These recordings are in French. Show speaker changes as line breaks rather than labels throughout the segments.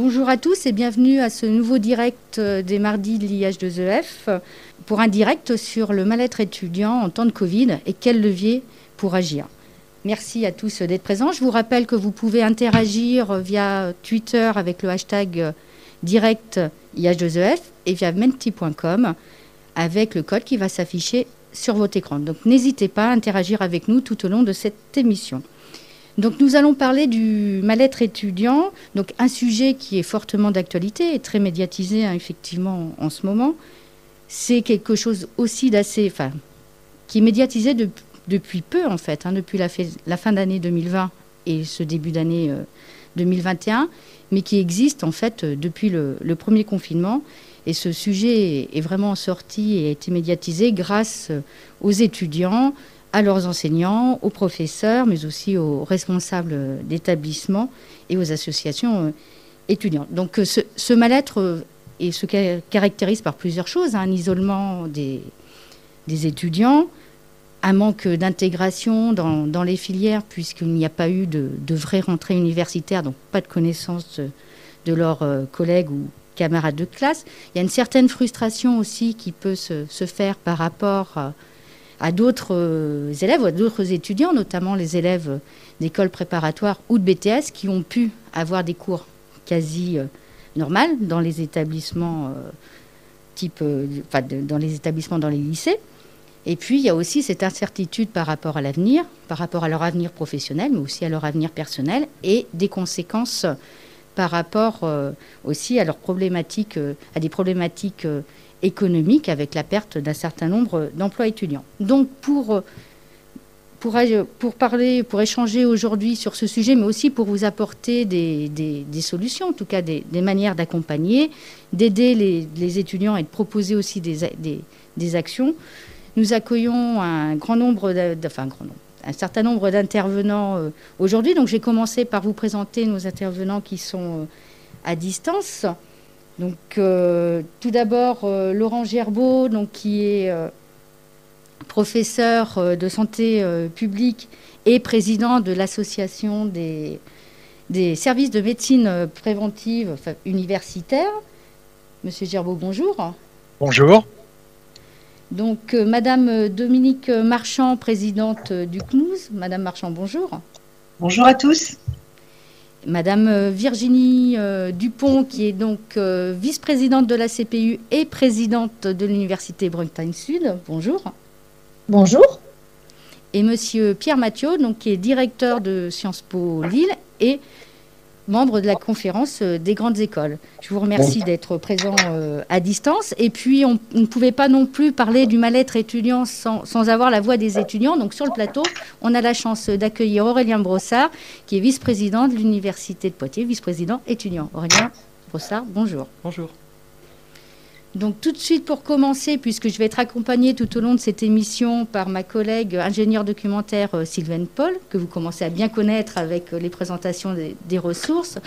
Bonjour à tous et bienvenue à ce nouveau direct euh, des mardis de l'IH2EF pour un direct sur le mal-être étudiant en temps de Covid et quel levier pour agir. Merci à tous d'être présents. Je vous rappelle que vous pouvez interagir via Twitter avec le hashtag euh, direct IH2EF et via menti.com avec le code qui va s'afficher sur votre écran. Donc n'hésitez pas à interagir avec nous tout au long de cette émission. Donc nous allons parler du mal-être étudiant, donc un sujet qui est fortement d'actualité et très médiatisé hein, effectivement en ce moment. C'est quelque chose aussi d'assez, enfin, qui est médiatisé depuis peu en fait, hein, depuis la, fin d'année 2020 et ce début d'année 2021, euh, mais qui existe en fait euh, depuis le, premier confinement. Et ce sujet est vraiment sorti et a été médiatisé grâce euh, aux étudiants, à leurs enseignants, aux professeurs, mais aussi aux responsables d'établissements et aux associations euh, étudiantes. Donc euh, ce, mal-être euh, se caractérise par plusieurs choses, hein. un isolement des, étudiants, un manque d'intégration dans, les filières puisqu'il n'y a pas eu de, vraie rentrée universitaire, donc pas de connaissance de, leurs collègues ou camarades de classe. Il y a une certaine frustration aussi qui peut se, faire par rapport à d'autres euh, élèves ou à d'autres étudiants, notamment les élèves d'école préparatoire ou de BTS, qui ont pu avoir des cours quasi euh, normaux dans les établissements euh, type, enfin, dans les établissements dans les lycées. Et puis il y a aussi cette incertitude par rapport à l'avenir, par rapport à leur avenir professionnel, mais aussi à leur avenir personnel, et des conséquences par rapport aussi à leurs problématiques, à des problématiques économique avec la perte d'un certain nombre d'emplois étudiants. Donc pour, euh, pour, parler, pour échanger aujourd'hui sur ce sujet, mais aussi pour vous apporter des, des, solutions, en tout cas des, manières d'accompagner, d'aider les, étudiants et de proposer aussi des, actions, nous accueillons un grand nombre, un certain nombre d'intervenants euh, aujourd'hui. Donc j'ai commencé par vous présenter nos intervenants qui sont euh, à distance. Donc, euh, tout d'abord, euh, Laurent Gerbeau, donc, qui est euh, professeur de santé publique et président de l'association des, des, services de médecine préventive universitaire. Monsieur Gerbeau, bonjour.
Bonjour.
Donc, Madame Dominique Marchand, présidente du CNUS. Madame Marchand, bonjour.
Bonjour à tous.
Madame euh, Virginie euh, Dupont, qui est donc euh, vice-présidente de la CPU et présidente de l'Université Brunstein Sud. Bonjour.
Bonjour.
Et Monsieur Pierre Mathieu, donc, qui est directeur de Sciences Po Lille et membre de la conférence euh, des grandes écoles. Je vous remercie d'être présent euh, à distance. Et puis, on, ne pouvait pas non plus parler du mal-être étudiant sans, sans, avoir la voix des étudiants. Donc, sur le plateau, on a la chance d'accueillir Aurélien Brossard, qui est vice-président de l'Université de Poitiers, vice-président étudiant. Aurélien Brossard, bonjour.
Bonjour.
Donc tout de suite pour commencer, puisque je vais être accompagnée tout au long de cette émission par ma collègue ingénieure documentaire euh, Sylvaine Paul, que vous commencez à bien connaître avec euh, les présentations des, ressources,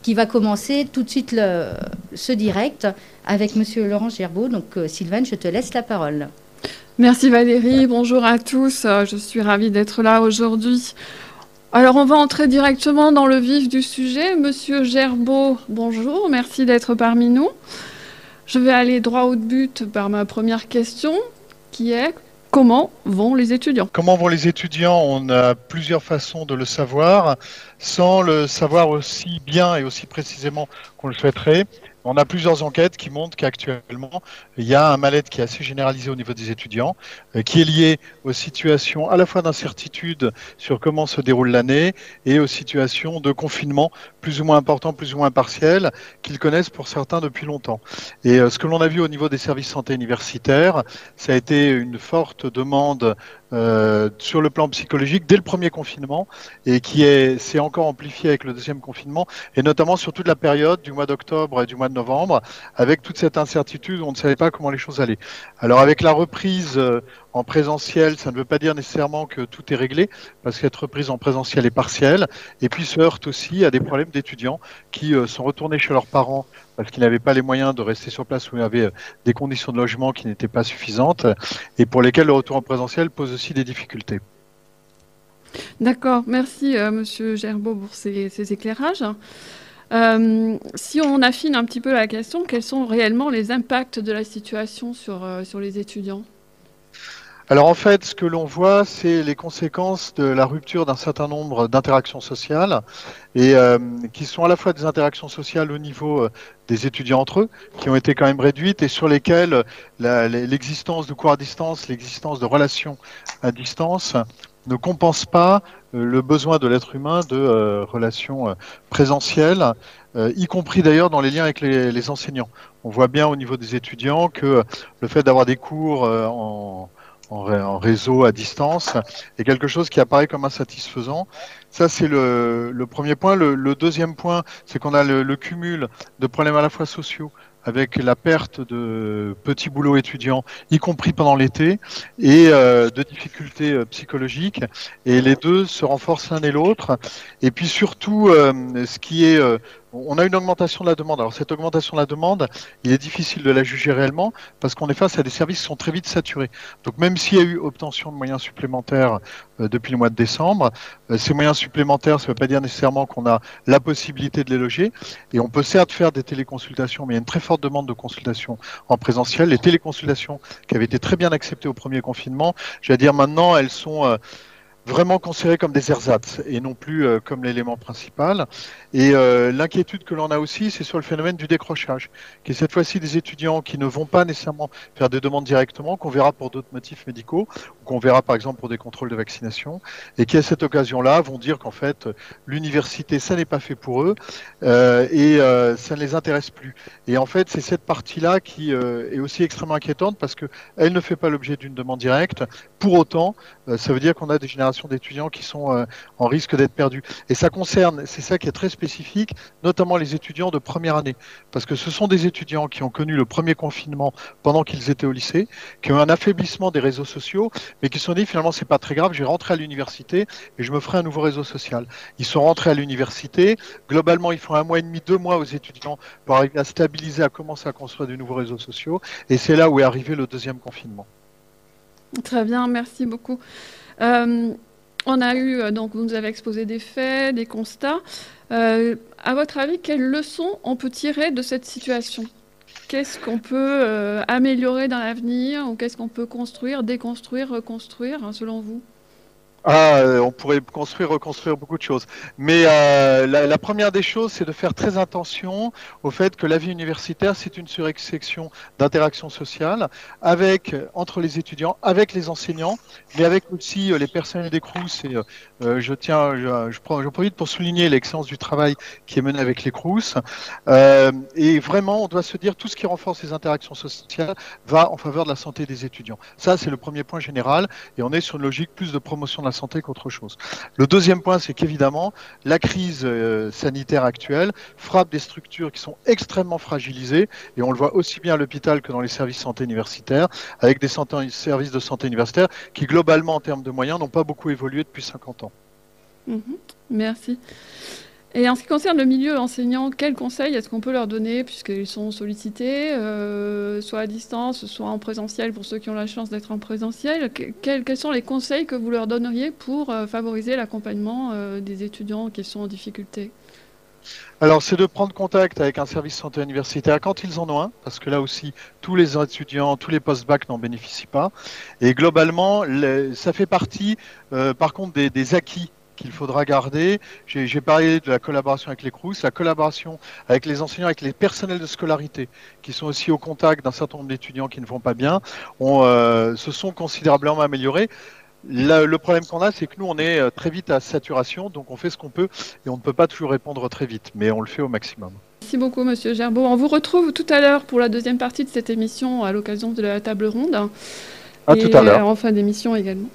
qui va commencer tout de suite ce direct avec Monsieur Laurent Gerbeau. Donc euh, Sylvaine, je te laisse la parole.
Merci Valérie, bonjour à tous, je suis ravie d'être là aujourd'hui. Alors on va entrer directement dans le vif du sujet. Monsieur Gerbeau, bonjour, merci d'être parmi nous. Je vais aller droit au but par ma première question, qui est comment vont les étudiants?
Comment vont les étudiants? On a plusieurs façons de le savoir, sans le savoir aussi bien et aussi précisément qu'on le souhaiterait. On a plusieurs enquêtes qui montrent qu'actuellement, il y a un mal-être qui est assez généralisé au niveau des étudiants, euh, qui est lié aux situations à la fois d'incertitude sur comment se déroule l'année et aux situations de confinement plus ou moins importants, plus ou moins partiels, qu'ils connaissent pour certains depuis longtemps. Et euh, ce que l'on a vu au niveau des services santé universitaires, ça a été une forte demande euh, sur le plan psychologique dès le premier confinement et qui s'est encore amplifié avec le deuxième confinement et notamment sur toute la période du mois d'octobre et du mois de novembre avec toute cette incertitude on ne savait pas comment les choses allaient. Alors avec la reprise euh, en présentiel, ça ne veut pas dire nécessairement que tout est réglé, parce qu'être reprise en présentiel est partielle, et puis se heurte aussi à des problèmes d'étudiants qui euh, sont retournés chez leurs parents parce qu'ils n'avaient pas les moyens de rester sur place où il y avait euh, des conditions de logement qui n'étaient pas suffisantes, et pour lesquels le retour en présentiel pose aussi des difficultés.
D'accord, merci euh, Monsieur Gerbeau pour ces, éclairages. si on affine un petit peu la question, quels sont réellement les impacts de la situation sur, sur les étudiants?
Alors en fait, ce que l'on voit, c'est les conséquences de la rupture d'un certain nombre d'interactions sociales, et euh, qui sont à la fois des interactions sociales au niveau euh, des étudiants entre eux, qui ont été quand même réduites, et sur lesquelles l'existence de cours à distance, l'existence de relations à distance ne compense pas euh, le besoin de l'être humain de relations présentielles, y compris d'ailleurs dans les liens avec les, les, enseignants. On voit bien au niveau des étudiants que le fait d'avoir des cours en en, réseau à distance est quelque chose qui apparaît comme insatisfaisant. Ça, c'est le, premier point. Le, deuxième point, c'est qu'on a le, cumul de problèmes à la fois sociaux avec la perte de petits boulots étudiants, y compris pendant l'été, et euh, de difficultés euh, psychologiques. Et les deux se renforcent l'un et l'autre. Et puis surtout, euh, ce qui est on a une augmentation de la demande. Alors cette augmentation de la demande, il est difficile de la juger réellement parce qu'on est face à des services qui sont très vite saturés. Donc même s'il y a eu obtention de moyens supplémentaires euh, depuis le mois de décembre, euh, ces moyens supplémentaires, ça ne veut pas dire nécessairement qu'on a la possibilité de les loger. Et on peut certes faire des téléconsultations, mais il y a une très forte demande de consultation en présentiel. Les téléconsultations qui avaient été très bien acceptées au premier confinement, je vais dire maintenant, elles sont... Euh, vraiment considérés comme des ersatz et non plus euh, comme l'élément principal. Et euh, l'inquiétude que l'on a aussi, c'est sur le phénomène du décrochage, qui est cette fois-ci des étudiants qui ne vont pas nécessairement faire des demandes directement, qu'on verra pour d'autres motifs médicaux, ou qu'on verra par exemple pour des contrôles de vaccination, et qui à cette occasion-là vont dire qu'en fait l'université, ça n'est pas fait pour eux euh, et ça ne les intéresse plus. Et en fait, c'est cette partie-là qui est aussi extrêmement inquiétante parce qu'elle ne fait pas l'objet d'une demande directe. Pour autant, ça veut dire qu'on a des générations d'étudiants qui sont euh, en risque d'être perdus. Et ça concerne, c'est ça qui est très spécifique, notamment les étudiants de première année, parce que ce sont des étudiants qui ont connu le premier confinement pendant qu'ils étaient au lycée, qui ont un affaiblissement des réseaux sociaux, mais qui se sont dit finalement c'est pas très grave, je vais rentrer à l'université et je me ferai un nouveau réseau social. Ils sont rentrés à l'université, globalement ils font un mois et demi, deux mois aux étudiants pour arriver à stabiliser, à commencer à construire de nouveaux réseaux sociaux, et c'est là où est arrivé le deuxième confinement.
Très bien, merci beaucoup. Euh, on a eu, euh, donc vous nous avez exposé des faits, des constats. Euh, à votre avis, quelles leçons on peut tirer de cette situation? Qu'est-ce qu'on peut améliorer dans l'avenir ou qu'est-ce qu'on peut construire, déconstruire, reconstruire, hein, selon vous?
Ah, euh, on pourrait construire, reconstruire beaucoup de choses. Mais euh, la, première des choses, c'est de faire très attention au fait que la vie universitaire, c'est une surexception d'interaction sociale avec entre les étudiants, avec les enseignants, mais avec aussi euh, les personnels des CRUS. Et je tiens, je, je, prends, profite pour souligner l'excellence du travail qui est mené avec les CRUS. et vraiment, on doit se dire tout ce qui renforce les interactions sociales va en faveur de la santé des étudiants. Ça, c'est le premier point général. Et on est sur une logique plus de promotion de la santé qu'autre chose. Le deuxième point, c'est qu'évidemment, la crise euh, sanitaire actuelle frappe des structures qui sont extrêmement fragilisées, et on le voit aussi bien à l'hôpital que dans les services de santé universitaires, avec des services de santé universitaire qui, globalement, en termes de moyens, n'ont pas beaucoup évolué depuis 50 ans.
Mhm. merci. Et en ce qui concerne le milieu enseignant, quels conseils est-ce qu'on peut leur donner, puisqu'ils sont sollicités, euh, soit à distance, soit en présentiel pour ceux qui ont la chance d'être en présentiel? Quels, sont les conseils que vous leur donneriez pour euh, favoriser l'accompagnement euh, des étudiants qui sont en difficulté?
Alors, c'est de prendre contact avec un service santé universitaire quand ils en ont un, parce que là aussi, tous les étudiants, tous les post-bac n'en bénéficient pas. Et globalement, ça fait partie, par contre, des acquis qu'il faudra garder. J'ai parlé de la collaboration avec les CRUS, la collaboration avec les enseignants, avec les personnels de scolarité, qui sont aussi au contact d'un certain nombre d'étudiants qui ne vont pas bien, on, euh, se sont considérablement améliorés. le problème qu'on a, c'est que nous, on est euh, très vite à saturation, donc on fait ce qu'on peut et on ne peut pas toujours répondre très vite, mais on le fait au maximum.
Merci beaucoup, Monsieur Gerbeau. On vous retrouve tout à l'heure pour la deuxième partie de cette émission à l'occasion de la table ronde.
À tout à l'heure.
En fin d'émission également.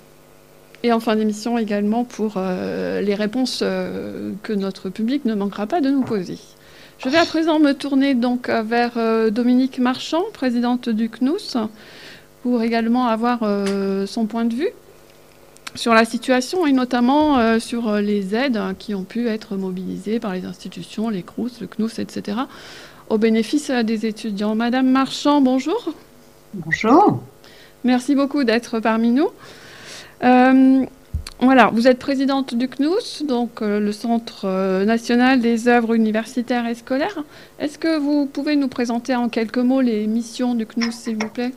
Et en fin d'émission également pour euh, les réponses euh, que notre public ne manquera pas de nous poser. Je vais à présent me tourner donc vers euh, Dominique Marchand, présidente du CNUS, pour également avoir son point de vue sur la situation et notamment sur les aides qui ont pu être mobilisées par les institutions, les CRUS, le CNUS, etc., au bénéfice des étudiants. Madame Marchand, bonjour.
Bonjour.
Merci beaucoup d'être parmi nous. Euh, voilà, vous êtes présidente du CNUS, donc euh, le Centre euh, national des œuvres universitaires et scolaires. Est-ce que vous pouvez nous présenter en quelques mots les missions du CNUS, s'il vous plaît?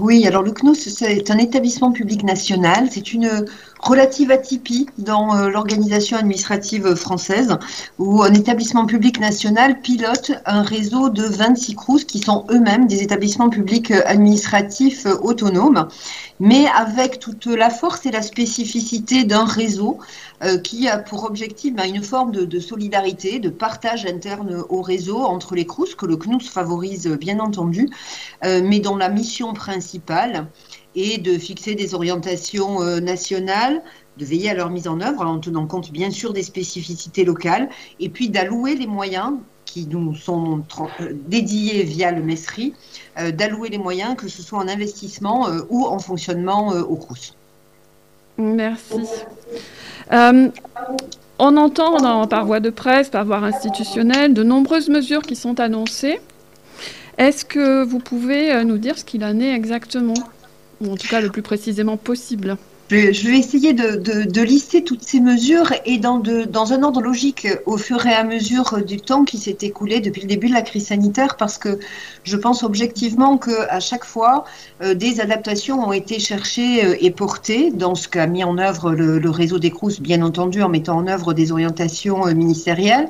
Oui, alors le CNUS, c'est un établissement public national. C'est une relative atypie dans l'organisation administrative française, où un établissement public national pilote un réseau de 26 CRUS qui sont eux-mêmes des établissements publics administratifs autonomes, mais avec toute la force et la spécificité d'un réseau euh, qui a pour objectif ben, une forme de, solidarité, de partage interne au réseau entre les CRUS, que le CNUS favorise bien entendu, euh, mais dont la mission principale est de fixer des orientations euh, nationales, de veiller à leur mise en œuvre en tenant compte bien sûr des spécificités locales, et puis d'allouer les moyens qui nous sont dédiés via le MESRI, d'allouer les moyens, que ce soit en investissement ou en fonctionnement au CRUS.
Merci. Euh, on entend par voie de presse, par voie institutionnelle, de nombreuses mesures qui sont annoncées. Est-ce que vous pouvez euh, nous dire ce qu'il en est exactement Ou en tout cas le plus précisément possible?
Je vais essayer de, lister toutes ces mesures et dans, dans, un ordre logique au fur et à mesure du temps qui s'est écoulé depuis le début de la crise sanitaire parce que je pense objectivement qu'à chaque fois, euh, des adaptations ont été cherchées euh, et portées dans ce qu'a mis en œuvre le, réseau des CRUS, bien entendu en mettant en œuvre des orientations euh, ministérielles.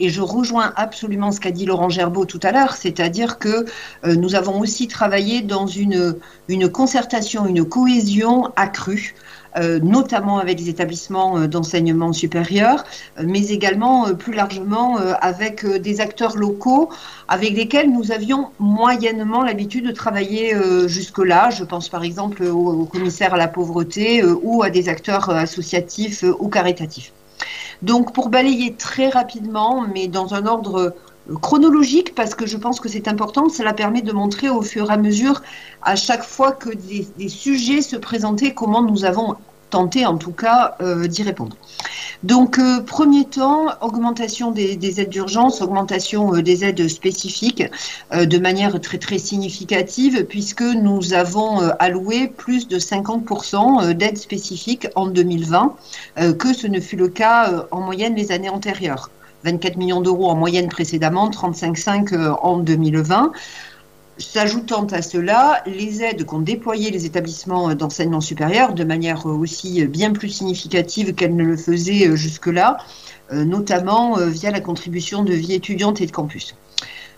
Et je rejoins absolument ce qu'a dit Laurent Gerbeau tout à l'heure, c'est-à-dire que euh, nous avons aussi travaillé dans une, concertation, une cohésion accrue. Euh, notamment avec les établissements euh, d'enseignement supérieur, mais également plus largement avec des acteurs locaux avec lesquels nous avions moyennement l'habitude de travailler jusque-là. Je pense par exemple au, commissaire à la pauvreté ou à des acteurs associatifs ou caritatifs. Donc pour balayer très rapidement, mais dans un ordre euh, chronologique, parce que je pense que c'est important, cela permet de montrer au fur et à mesure, à chaque fois que des, sujets se présentaient, comment nous avons tenté en tout cas euh, d'y répondre. Donc, euh, premier temps, augmentation des, aides d'urgence, augmentation euh, des aides spécifiques euh, de manière très très significative, puisque nous avons alloué plus de 50% d'aides spécifiques en 2020, que ce ne fut le cas en moyenne les années antérieures. 24 millions d'euros en moyenne précédemment, 35,5 en 2020. S'ajoutant à cela, les aides qu'ont déployées les établissements d'enseignement supérieur de manière aussi bien plus significative qu'elles ne le faisaient jusque-là, euh, notamment euh, via la contribution de vie étudiante et de campus.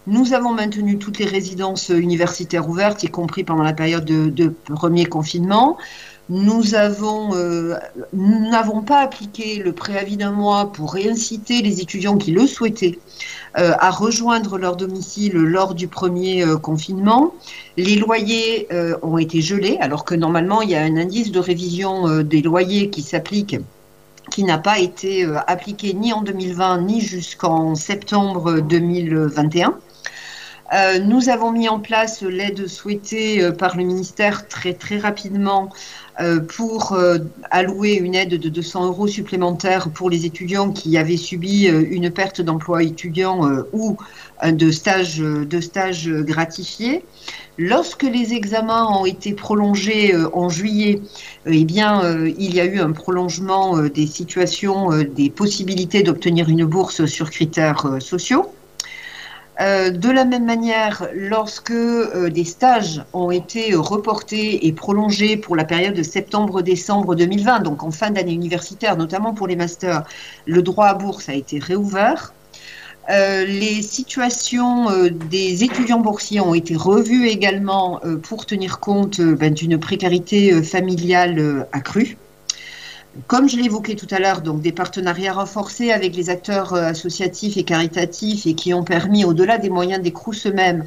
Nous avons maintenu toutes les résidences universitaires ouvertes, y compris pendant la période de, premier confinement. Nous euh, n'avons pas appliqué le préavis d'un mois pour réinciter les étudiants qui le souhaitaient euh, à rejoindre leur domicile lors du premier euh, confinement. Les loyers ont été gelés, alors que normalement, il y a un indice de révision des loyers qui s'applique qui n'a pas été appliqué ni en 2020 ni jusqu'en septembre 2021. nous avons mis en place l'aide souhaitée par le ministère très rapidement pour euh, allouer une aide de 200 euros supplémentaires pour les étudiants qui avaient subi euh, une perte d'emploi étudiant ou de stage, gratifié. Lorsque les examens ont été prolongés en juillet, eh il y a eu un prolongement des situations, des possibilités d'obtenir une bourse sur critères sociaux. De la même manière, lorsque des stages ont été reportés et prolongés pour la période de septembre-décembre 2020, donc en fin d'année universitaire, notamment pour les masters, le droit à bourse a été réouvert. Euh, les situations euh, des étudiants boursiers ont été revues également euh, pour tenir compte ben, d'une précarité familiale accrue. Comme je l'évoquais tout à l'heure, donc des partenariats renforcés avec les acteurs associatifs et caritatifs et qui ont permis, au-delà des moyens des CRUS eux-mêmes,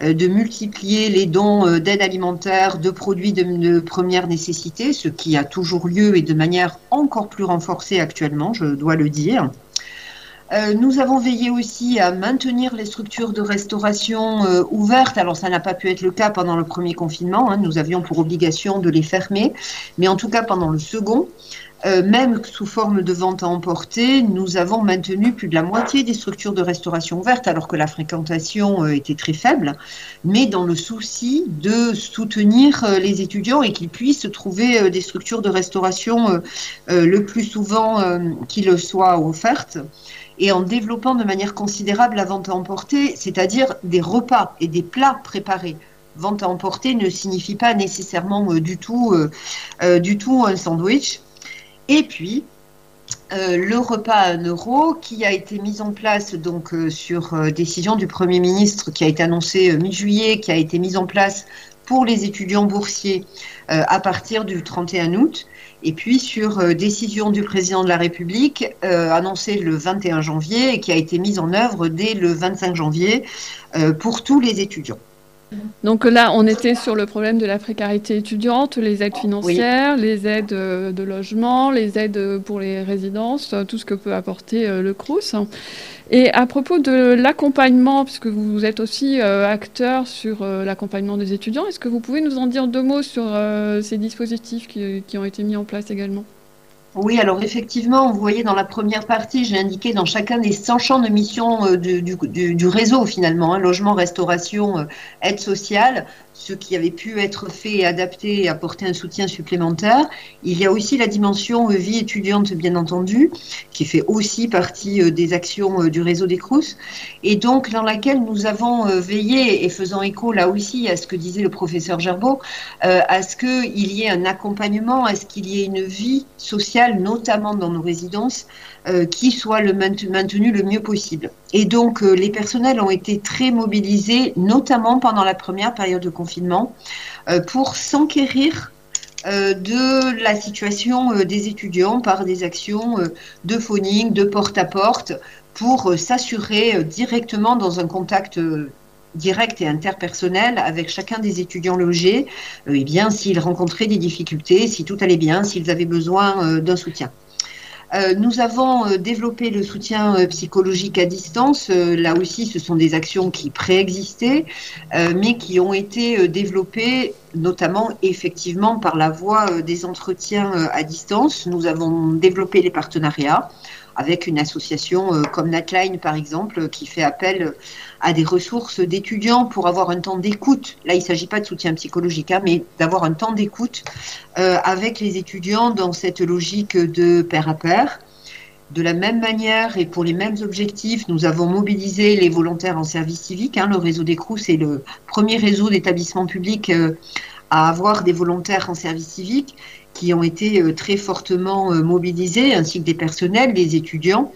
de multiplier les dons d'aide alimentaire, de produits de, première nécessité, ce qui a toujours lieu et de manière encore plus renforcée actuellement, je dois le dire. Euh, nous avons veillé aussi à maintenir les structures de restauration euh, ouvertes. Alors ça n'a pas pu être le cas pendant le premier confinement. Hein. Nous avions pour obligation de les fermer. Mais en tout cas pendant le second, euh, même sous forme de vente à emporter, nous avons maintenu plus de la moitié des structures de restauration ouvertes alors que la fréquentation était très faible, mais dans le souci de soutenir les étudiants et qu'ils puissent trouver des structures de restauration le plus souvent qu'ils soient offertes et en développant de manière considérable la vente à emporter, c'est-à-dire des repas et des plats préparés. Vente à emporter ne signifie pas nécessairement euh, du, tout, euh, euh, du tout un sandwich. Et puis, le repas à 1 euro qui a été mis en place donc sur décision du Premier ministre qui a été annoncé mi-juillet, qui a été mis en place pour les étudiants boursiers à partir du 31 août et puis sur euh, décision du président de la République euh, annoncée le 21 janvier et qui a été mise en œuvre dès le 25 janvier euh, pour tous les étudiants.
Donc là, on était sur le problème de la précarité étudiante, les aides financières, les aides de logement, les aides pour les résidences, tout ce que peut apporter le CRUS. Et à propos de l'accompagnement, puisque vous êtes aussi euh, acteur sur euh, l'accompagnement des étudiants, est-ce que vous pouvez nous en dire deux mots sur euh, ces dispositifs qui, qui, ont été mis en place également?
Oui, alors effectivement, vous voyez dans la première partie, j'ai indiqué dans chacun des 100 champs de mission du, du, réseau finalement, hein, logement, restauration, aide sociale, ce qui avait pu être fait et adapté et apporter un soutien supplémentaire. Il y a aussi la dimension euh, vie étudiante, bien entendu, qui fait aussi partie euh, des actions euh, du réseau des CRUS, et donc dans laquelle nous avons veillé, et faisant écho là aussi à ce que disait le professeur Gerbeau, à ce qu'il y ait un accompagnement, à ce qu'il y ait une vie sociale, notamment dans nos résidences, qui soit le maintenu le mieux possible. Et donc les personnels ont été très mobilisés, notamment pendant la première période de confinement, euh, pour s'enquérir euh, de la situation euh, des étudiants par des actions de phoning, de porte-à-porte, pour s'assurer directement dans un contact direct et interpersonnel avec chacun des étudiants logés, eh bien s'ils rencontraient des difficultés, si tout allait bien, s'ils avaient besoin d'un soutien. Euh, nous avons euh, développé le soutien euh, psychologique à distance. là aussi, ce sont des actions qui préexistaient, mais qui ont été développées notamment effectivement par la voie des entretiens à distance. Nous avons développé les partenariats avec une association comme Natline, par exemple, qui fait appel à des ressources d'étudiants pour avoir un temps d'écoute. Là, il ne s'agit pas de soutien psychologique, hein, mais d'avoir un temps d'écoute euh, avec les étudiants dans cette logique de pair à pair. De la même manière et pour les mêmes objectifs, nous avons mobilisé les volontaires en service civique. Hein. le réseau des CROUS est le premier réseau d'établissements publics euh, à avoir des volontaires en service civique qui ont été euh, très fortement mobilisés, ainsi que des personnels, des étudiants,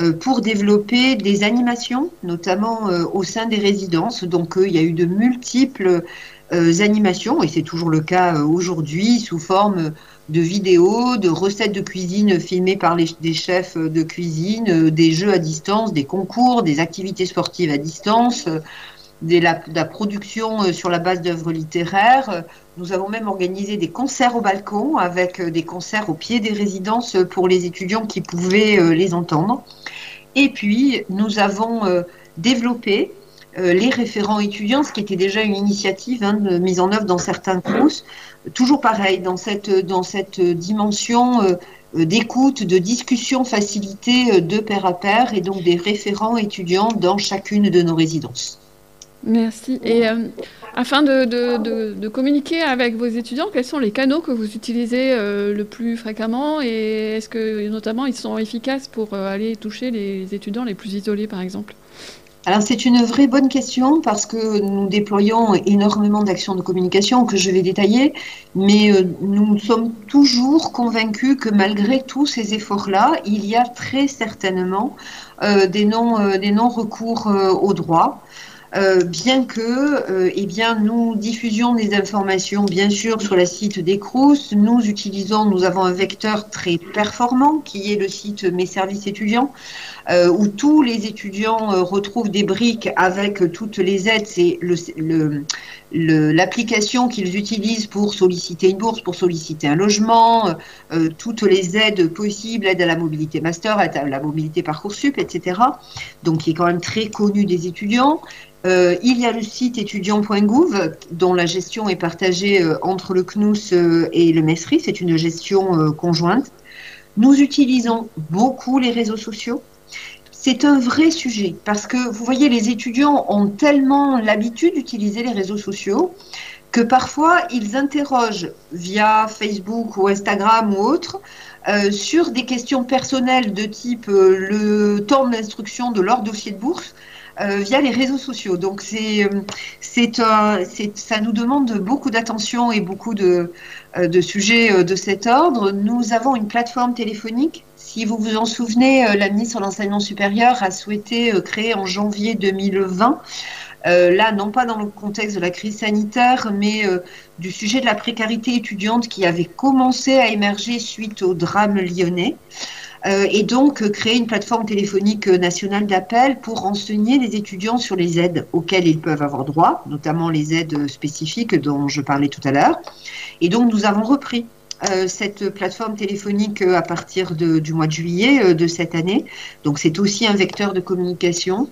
euh, pour développer des animations, notamment euh, au sein des résidences. Donc euh, il y a eu de multiples animations, et c'est toujours le cas aujourd'hui, sous forme de vidéos, de recettes de cuisine filmées par les, des chefs de cuisine, des jeux à distance, des concours, des activités sportives à distance, de la, production sur la base d'œuvres littéraires. Nous avons même organisé des concerts au balcon avec des concerts au pied des résidences pour les étudiants qui pouvaient les entendre. Et puis, nous avons euh, développé euh, les référents étudiants, ce qui était déjà une initiative hein, mise en œuvre dans certains cours. Toujours pareil, dans cette, dans cette dimension euh, d'écoute, de discussion facilitée de pair à pair, et donc des référents étudiants dans chacune de nos résidences.
Merci. Et afin de, communiquer avec vos étudiants, quels sont les canaux que vous utilisez euh, le plus fréquemment et est-ce que notamment ils sont efficaces pour euh, aller toucher les étudiants les plus isolés par exemple?
Alors c'est une vraie bonne question parce que nous déployons énormément d'actions de communication que je vais détailler, mais euh, nous sommes toujours convaincus que malgré tous ces efforts-là, il y a très certainement euh, des non-recours au droit. Euh, bien que euh, eh bien, nous diffusions des informations, bien sûr, sur le site des CRUS. Nous utilisons, nous avons un vecteur très performant qui est le site Mes services étudiants, où tous les étudiants retrouvent des briques avec toutes les aides. C'est l'application qu'ils utilisent pour solliciter une bourse, pour solliciter un logement, toutes les aides possibles, aide à la mobilité master, aide à la mobilité Parcoursup, etc. Donc, qui est quand même très connu des étudiants. Euh, il y a le site étudiant.gouv dont la gestion est partagée euh, entre le CNUS euh, et le MESRI. C'est une gestion conjointe. Nous utilisons beaucoup les réseaux sociaux. C'est un vrai sujet parce que vous voyez, les étudiants ont tellement l'habitude d'utiliser les réseaux sociaux que parfois ils interrogent via Facebook ou Instagram ou autre sur des questions personnelles de type le temps d'instruction de leur dossier de bourse euh, via les réseaux sociaux. Donc c'est euh, c'est ça nous demande beaucoup d'attention et beaucoup euh, de sujets de cet ordre. Nous avons une plateforme téléphonique. Si vous vous en souvenez, la ministre de l'enseignement supérieur a souhaité créer en janvier 2020 là, non pas dans le contexte de la crise sanitaire, mais du sujet de la précarité étudiante qui avait commencé à émerger suite au drame lyonnais. Euh, et donc euh, créer une plateforme téléphonique euh, nationale d'appel pour renseigner les étudiants sur les aides auxquelles ils peuvent avoir droit, notamment les aides spécifiques dont je parlais tout à l'heure. Et donc nous avons repris cette plateforme téléphonique à partir du mois de juillet de cette année. Donc c'est aussi un vecteur de communication.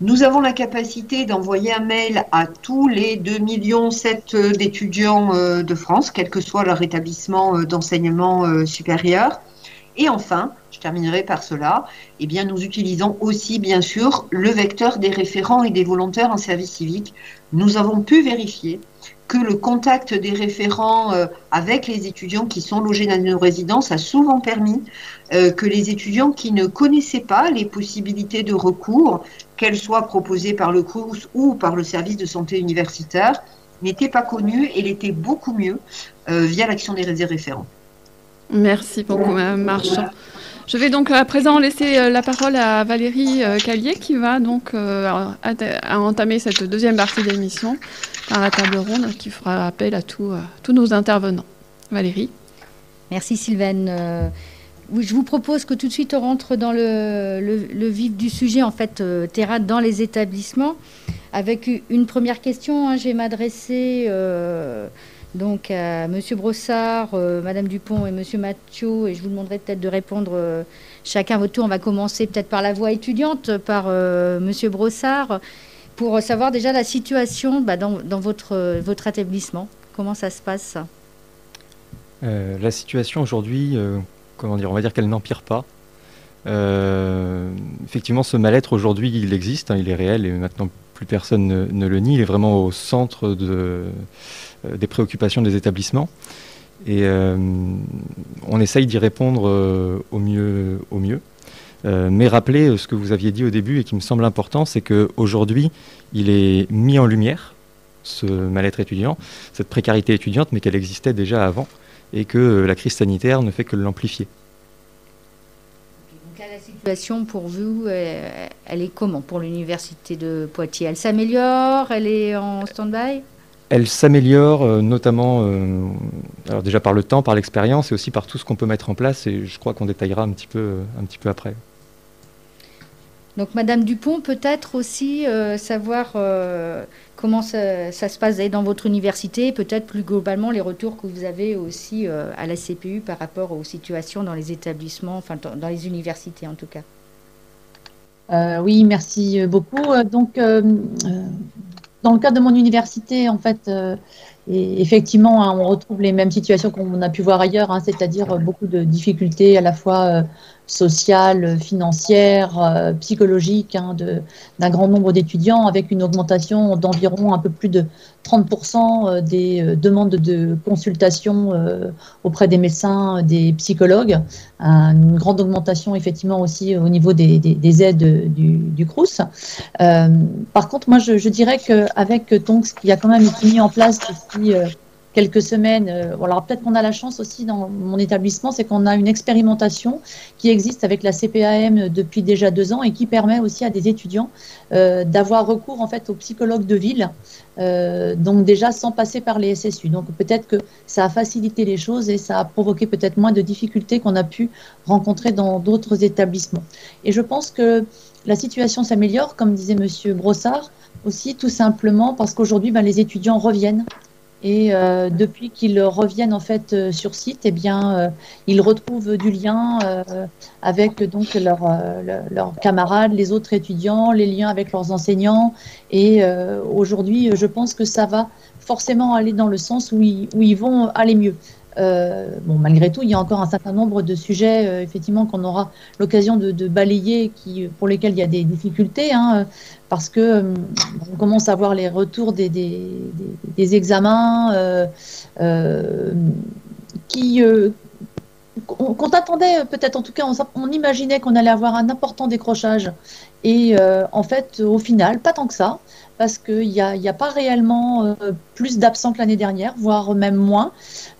Nous avons la capacité d'envoyer un mail à tous les 2,7 millions d'étudiants de France, quel que soit leur établissement d'enseignement supérieur. Et enfin, je terminerai par cela, eh bien, nous utilisons aussi, bien sûr, le vecteur des référents et des volontaires en service civique. Nous avons pu vérifier que le contact des référents euh, avec les étudiants qui sont logés dans nos résidences a souvent permis euh, que les étudiants qui ne connaissaient pas les possibilités de recours, qu'elles soient proposées par le CRUS ou par le service de santé universitaire, n'étaient pas connues et l'étaient beaucoup mieux euh, via l'action des référents.
Merci beaucoup, Mme Marchand. Je vais donc à présent laisser euh, la parole à Valérie euh, Callier qui va donc euh, entamer cette deuxième partie de l'émission par la table ronde qui fera appel à tous nos intervenants. Valérie.
Merci Sylvaine. je vous propose que tout de suite on rentre dans le, vif du sujet, en fait, terrain dans les établissements, avec une première question. Hein. je vais m'adresser donc à Monsieur Brossard, euh, Madame Dupont et Monsieur Mathieu, et je vous demanderai peut-être de répondre euh, chacun votre tour. On va commencer peut-être par la voie étudiante, par euh, Monsieur Brossard, pour savoir déjà la situation bah, dans, votre, votre établissement. Comment ça se passe?
La situation aujourd'hui, comment dire, on va dire qu'elle n'empire pas. effectivement, ce mal-être aujourd'hui, il existe, hein, il est réel et maintenant plus personne ne, le nie. Il est vraiment au centre euh, des préoccupations des établissements. Et euh, on essaye d'y répondre euh, au mieux. Au mieux. mais rappeler ce que vous aviez dit au début et qui me semble important, c'est qu'aujourd'hui, il est mis en lumière, ce mal-être étudiant, cette précarité étudiante, mais qu'elle existait déjà avant et que la crise sanitaire ne fait que l'amplifier.
Situation pour vous, elle est comment pour l'université de Poitiers? Elle s'améliore? Elle est en stand-by?
Elle s'améliore euh, notamment, euh, alors déjà par le temps, par l'expérience et aussi par tout ce qu'on peut mettre en place et je crois qu'on détaillera un petit peu, un petit peu après.
Donc Madame Dupont, peut-être aussi savoir comment ça, se passe dans votre université, peut-être plus globalement les retours que vous avez aussi à la CPU par rapport aux situations dans les établissements, enfin dans les universités en tout cas.
oui, merci beaucoup. Donc dans le cadre de mon université, en fait, euh, effectivement, hein, on retrouve les mêmes situations qu'on a pu voir ailleurs, hein, c'est-à-dire beaucoup de difficultés à la fois sociale, financière, psychologique hein, d'un grand nombre d'étudiants, avec une augmentation d'environ un peu plus de 30% des demandes de consultation auprès des médecins, des psychologues, une grande augmentation effectivement aussi au niveau des, aides du, du CRUS. par contre, moi je, dirais qu'avec ce qui a quand même été mis en place depuis quelques semaines. Euh, alors peut-être qu'on a la chance aussi dans mon établissement, c'est qu'on a une expérimentation qui existe avec la CPAM depuis déjà deux ans et qui permet aussi à des étudiants euh, d'avoir recours en fait aux psychologues de ville, euh, donc déjà sans passer par les SSU. Donc peut-être que ça a facilité les choses et ça a provoqué peut-être moins de difficultés qu'on a pu rencontrer dans d'autres établissements. Et je pense que la situation s'améliore, comme disait Monsieur Brossard, aussi tout simplement parce qu'aujourd'hui, ben, les étudiants reviennent et euh, depuis qu'ils reviennent en fait euh, sur site, eh bien, euh, ils retrouvent du lien avec donc leurs camarades, les autres étudiants, les liens avec leurs enseignants. Et aujourd'hui, je pense que ça va forcément aller dans le sens où où ils vont aller mieux. Euh, bon, malgré tout, il y a encore un certain nombre de sujets, euh, effectivement, qu'on aura l'occasion de, balayer, qui, pour lesquels il y a des difficultés, hein, parce que euh, on commence à voir les retours des, des, examens qui qu'on attendait peut-être, en tout cas, on, on imaginait qu'on allait avoir un important décrochage. Et en fait, au final, pas tant que ça parce qu'il n'y a, a, pas réellement plus d'absents que l'année dernière, voire même moins.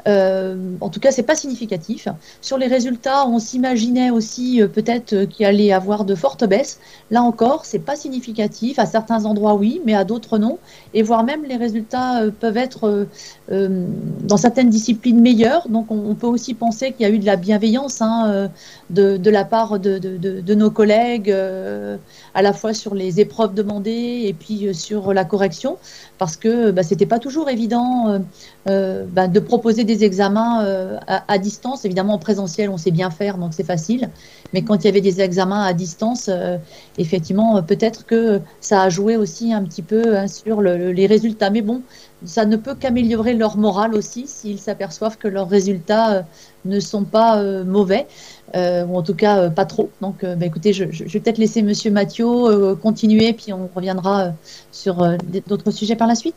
Euh, en tout cas, c'est pas significatif. Sur les résultats, on s'imaginait aussi euh, peut-être euh, qu'il allait avoir de fortes baisses. Là encore, c'est pas significatif. À certains endroits, oui, mais à d'autres, non. Et voire même, les résultats peuvent être dans certaines disciplines meilleurs. Donc, on, peut aussi penser qu'il y a eu de la bienveillance hein, de, la part de nos collègues, à la fois sur les épreuves demandées et puis sur la correction, parce que bah, c'était pas toujours évident euh, bah, de proposer des examens euh, à, distance. Évidemment, en présentiel, on sait bien faire, donc c'est facile. Mais quand il y avait des examens à distance, euh, effectivement, peut-être que ça a joué aussi un petit peu hein, sur les résultats. Mais bon, ça ne peut qu'améliorer leur morale aussi s'ils s'aperçoivent que leurs résultats ne sont pas mauvais. ou en tout cas pas trop. Donc, bah, écoutez, je, je vais peut-être laisser Monsieur Mathieu continuer, puis on reviendra sur d'autres sujets par la suite.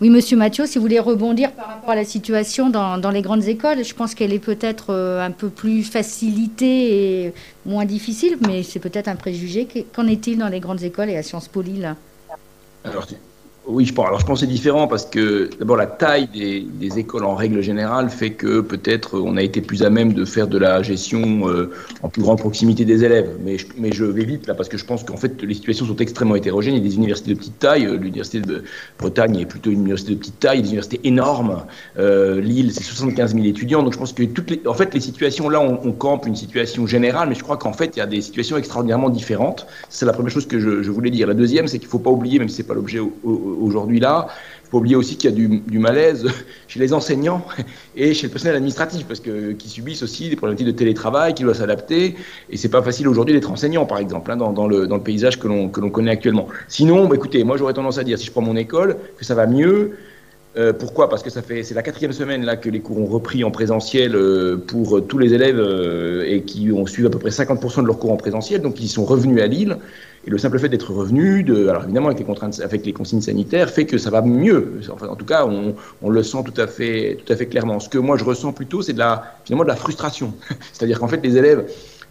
Oui, Monsieur Mathieu, si vous voulez rebondir par rapport à la situation dans, les grandes écoles, je pense qu'elle est peut-être euh, un peu plus facilitée et moins difficile, mais c'est peut-être un préjugé. Qu'en est-il dans les grandes écoles et à Sciences Po Lille?
Alors, oui, je pense. Alors, je pense c'est différent parce que d'abord la taille des, écoles en règle générale fait que peut-être on a été plus à même de faire de la gestion euh, en plus grande proximité des élèves. Mais je, mais vais vite là parce que je pense qu'en fait les situations sont extrêmement hétérogènes. Il y a des universités de petite taille. Euh, l'université de Bretagne est plutôt une université de petite taille. Des universités énormes. Euh, Lille, c'est 75 000 étudiants. Donc je pense que les, en fait les situations là, on, campe une situation générale, mais je crois qu'en fait il y a des situations extraordinairement différentes. C'est la première chose que je, voulais dire. La deuxième, c'est qu'il faut pas oublier, même si c'est pas l'objet aujourd'hui là. Il faut oublier aussi qu'il y a du, malaise chez les enseignants et chez le personnel administratif, parce que qui subissent aussi des problématiques de télétravail, qui doivent s'adapter. Et c'est pas facile aujourd'hui d'être enseignant, par exemple, hein, dans, le, paysage que l'on connaît actuellement. Sinon, bah, écoutez, moi j'aurais tendance à dire, si je prends mon école, que ça va mieux. Euh, pourquoi? Parce que ça fait c'est la quatrième semaine là que les cours ont repris en présentiel euh, pour tous les élèves euh, et qui ont suivi à peu près 50% de leurs cours en présentiel, donc ils sont revenus à Lille. Et le simple fait d'être revenu, de, alors évidemment avec les contraintes, avec les consignes sanitaires, fait que ça va mieux. Enfin, en tout cas, on, le sent tout à fait, tout à fait clairement. Ce que moi je ressens plutôt, c'est de la, finalement de la frustration. C'est-à-dire qu'en fait, les élèves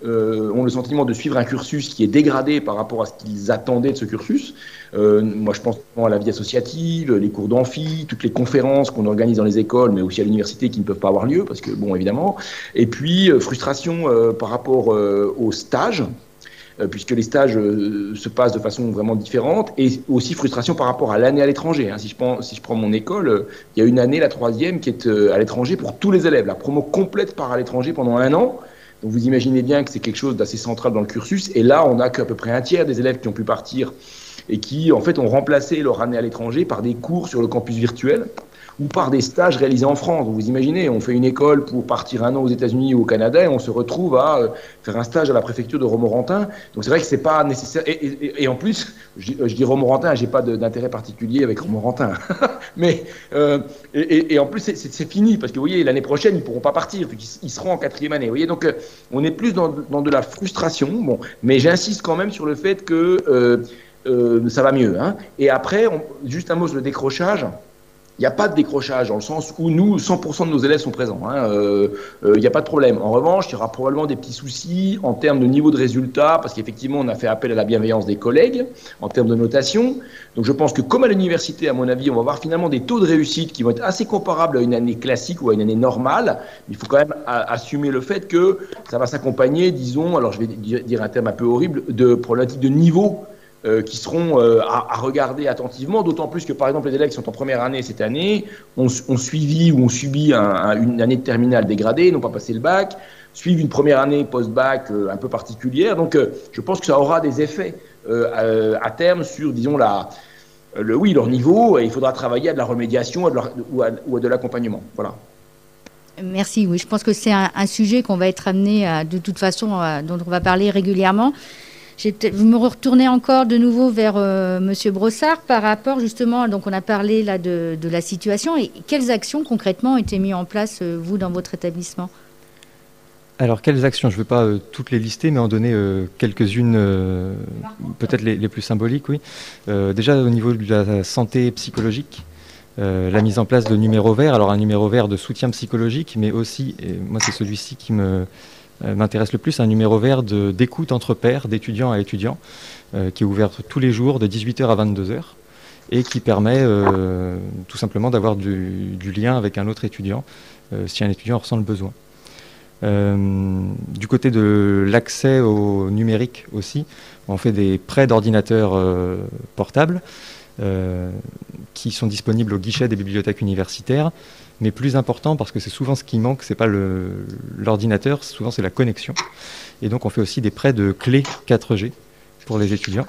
euh, ont le sentiment de suivre un cursus qui est dégradé par rapport à ce qu'ils attendaient de ce cursus. Euh, moi, je pense à la vie associative, les cours d'amphi, toutes les conférences qu'on organise dans les écoles, mais aussi à l'université qui ne peuvent pas avoir lieu, parce que, bon, évidemment. Et puis, euh, frustration par rapport aux stages puisque les stages euh, se passent de façon vraiment différente, et aussi frustration par rapport à l'année à l'étranger. Hein. Si, je prends, si je prends mon école, euh, il y a une année, la troisième, qui est à l'étranger pour tous les élèves. La promo complète part à l'étranger pendant un an. Donc vous imaginez bien que c'est quelque chose d'assez central dans le cursus. Et là, on n'a qu'à peu près un tiers des élèves qui ont pu partir et qui, en fait, ont remplacé leur année à l'étranger par des cours sur le campus virtuel ou par des stages réalisés en France. vous imaginez, on fait une école pour partir un an aux États-Unis ou au Canada et on se retrouve à euh, faire un stage à la préfecture de Romorantin. Donc c'est vrai que c'est pas nécessaire. Et, en plus, je, dis Romorantin, j'ai pas d'intérêt particulier avec Romorantin. Mais euh, et, en plus c'est fini parce que vous voyez l'année prochaine ils pourront pas partir puisqu'ils seront en quatrième année. Vous voyez donc euh, on est plus dans, dans, de la frustration. Bon, mais j'insiste quand même sur le fait que ça va mieux. Hein. Et après, juste un mot sur le décrochage il n'y a pas de décrochage dans le sens où nous, 100% de nos élèves sont présents. Hein. Euh, euh, il n'y a pas de problème. En revanche, il y aura probablement des petits soucis en termes de niveau de résultat, parce qu'effectivement, on a fait appel à la bienveillance des collègues en termes de notation. Donc je pense que comme à l'université, à mon avis, on va avoir finalement des taux de réussite qui vont être assez comparables à une année classique ou à une année normale. Il faut quand même assumer le fait que ça va s'accompagner, disons, alors je vais dire un terme un peu horrible, de problématiques de niveau euh, qui seront euh, à, regarder attentivement, d'autant plus que par exemple les élèves qui sont en première année cette année ont, suivi ou ont subi une année de terminale dégradée, n'ont pas passé le bac, suivent une première année post-bac euh, un peu particulière. Donc je pense que ça aura des effets à, terme sur, disons, la, le, oui, leur niveau, et il faudra travailler à de la remédiation ou, à, de l'accompagnement. Voilà.
Merci, oui, je pense que c'est un, sujet qu'on va être amené de toute façon, dont on va parler régulièrement. Vous me retournez encore de nouveau vers euh, Monsieur Brossard par rapport justement, donc on a parlé là de, la situation et quelles actions concrètement ont été mises en place euh, vous dans votre établissement?
Alors, quelles actions? Je ne vais pas euh, toutes les lister, mais en donner quelques-unes, peut-être les, les, plus symboliques, oui. déjà, au niveau de la santé psychologique, la mise en place de numéros verts. Alors, un numéro vert de soutien psychologique, mais aussi, et moi, c'est celui-ci qui me, euh, m'intéresse le plus un numéro vert d'écoute entre pairs, d'étudiants à étudiants, euh, qui est ouvert tous les jours de 18h à 22h et qui permet euh, tout simplement d'avoir du, lien avec un autre étudiant si un étudiant ressent le besoin. du côté de l'accès au numérique aussi, on fait des prêts d'ordinateurs portables qui sont disponibles au guichet des bibliothèques universitaires mais plus important parce que c'est souvent ce qui manque, c'est pas l'ordinateur, souvent c'est la connexion. Et donc on fait aussi des prêts de clés 4G pour les étudiants.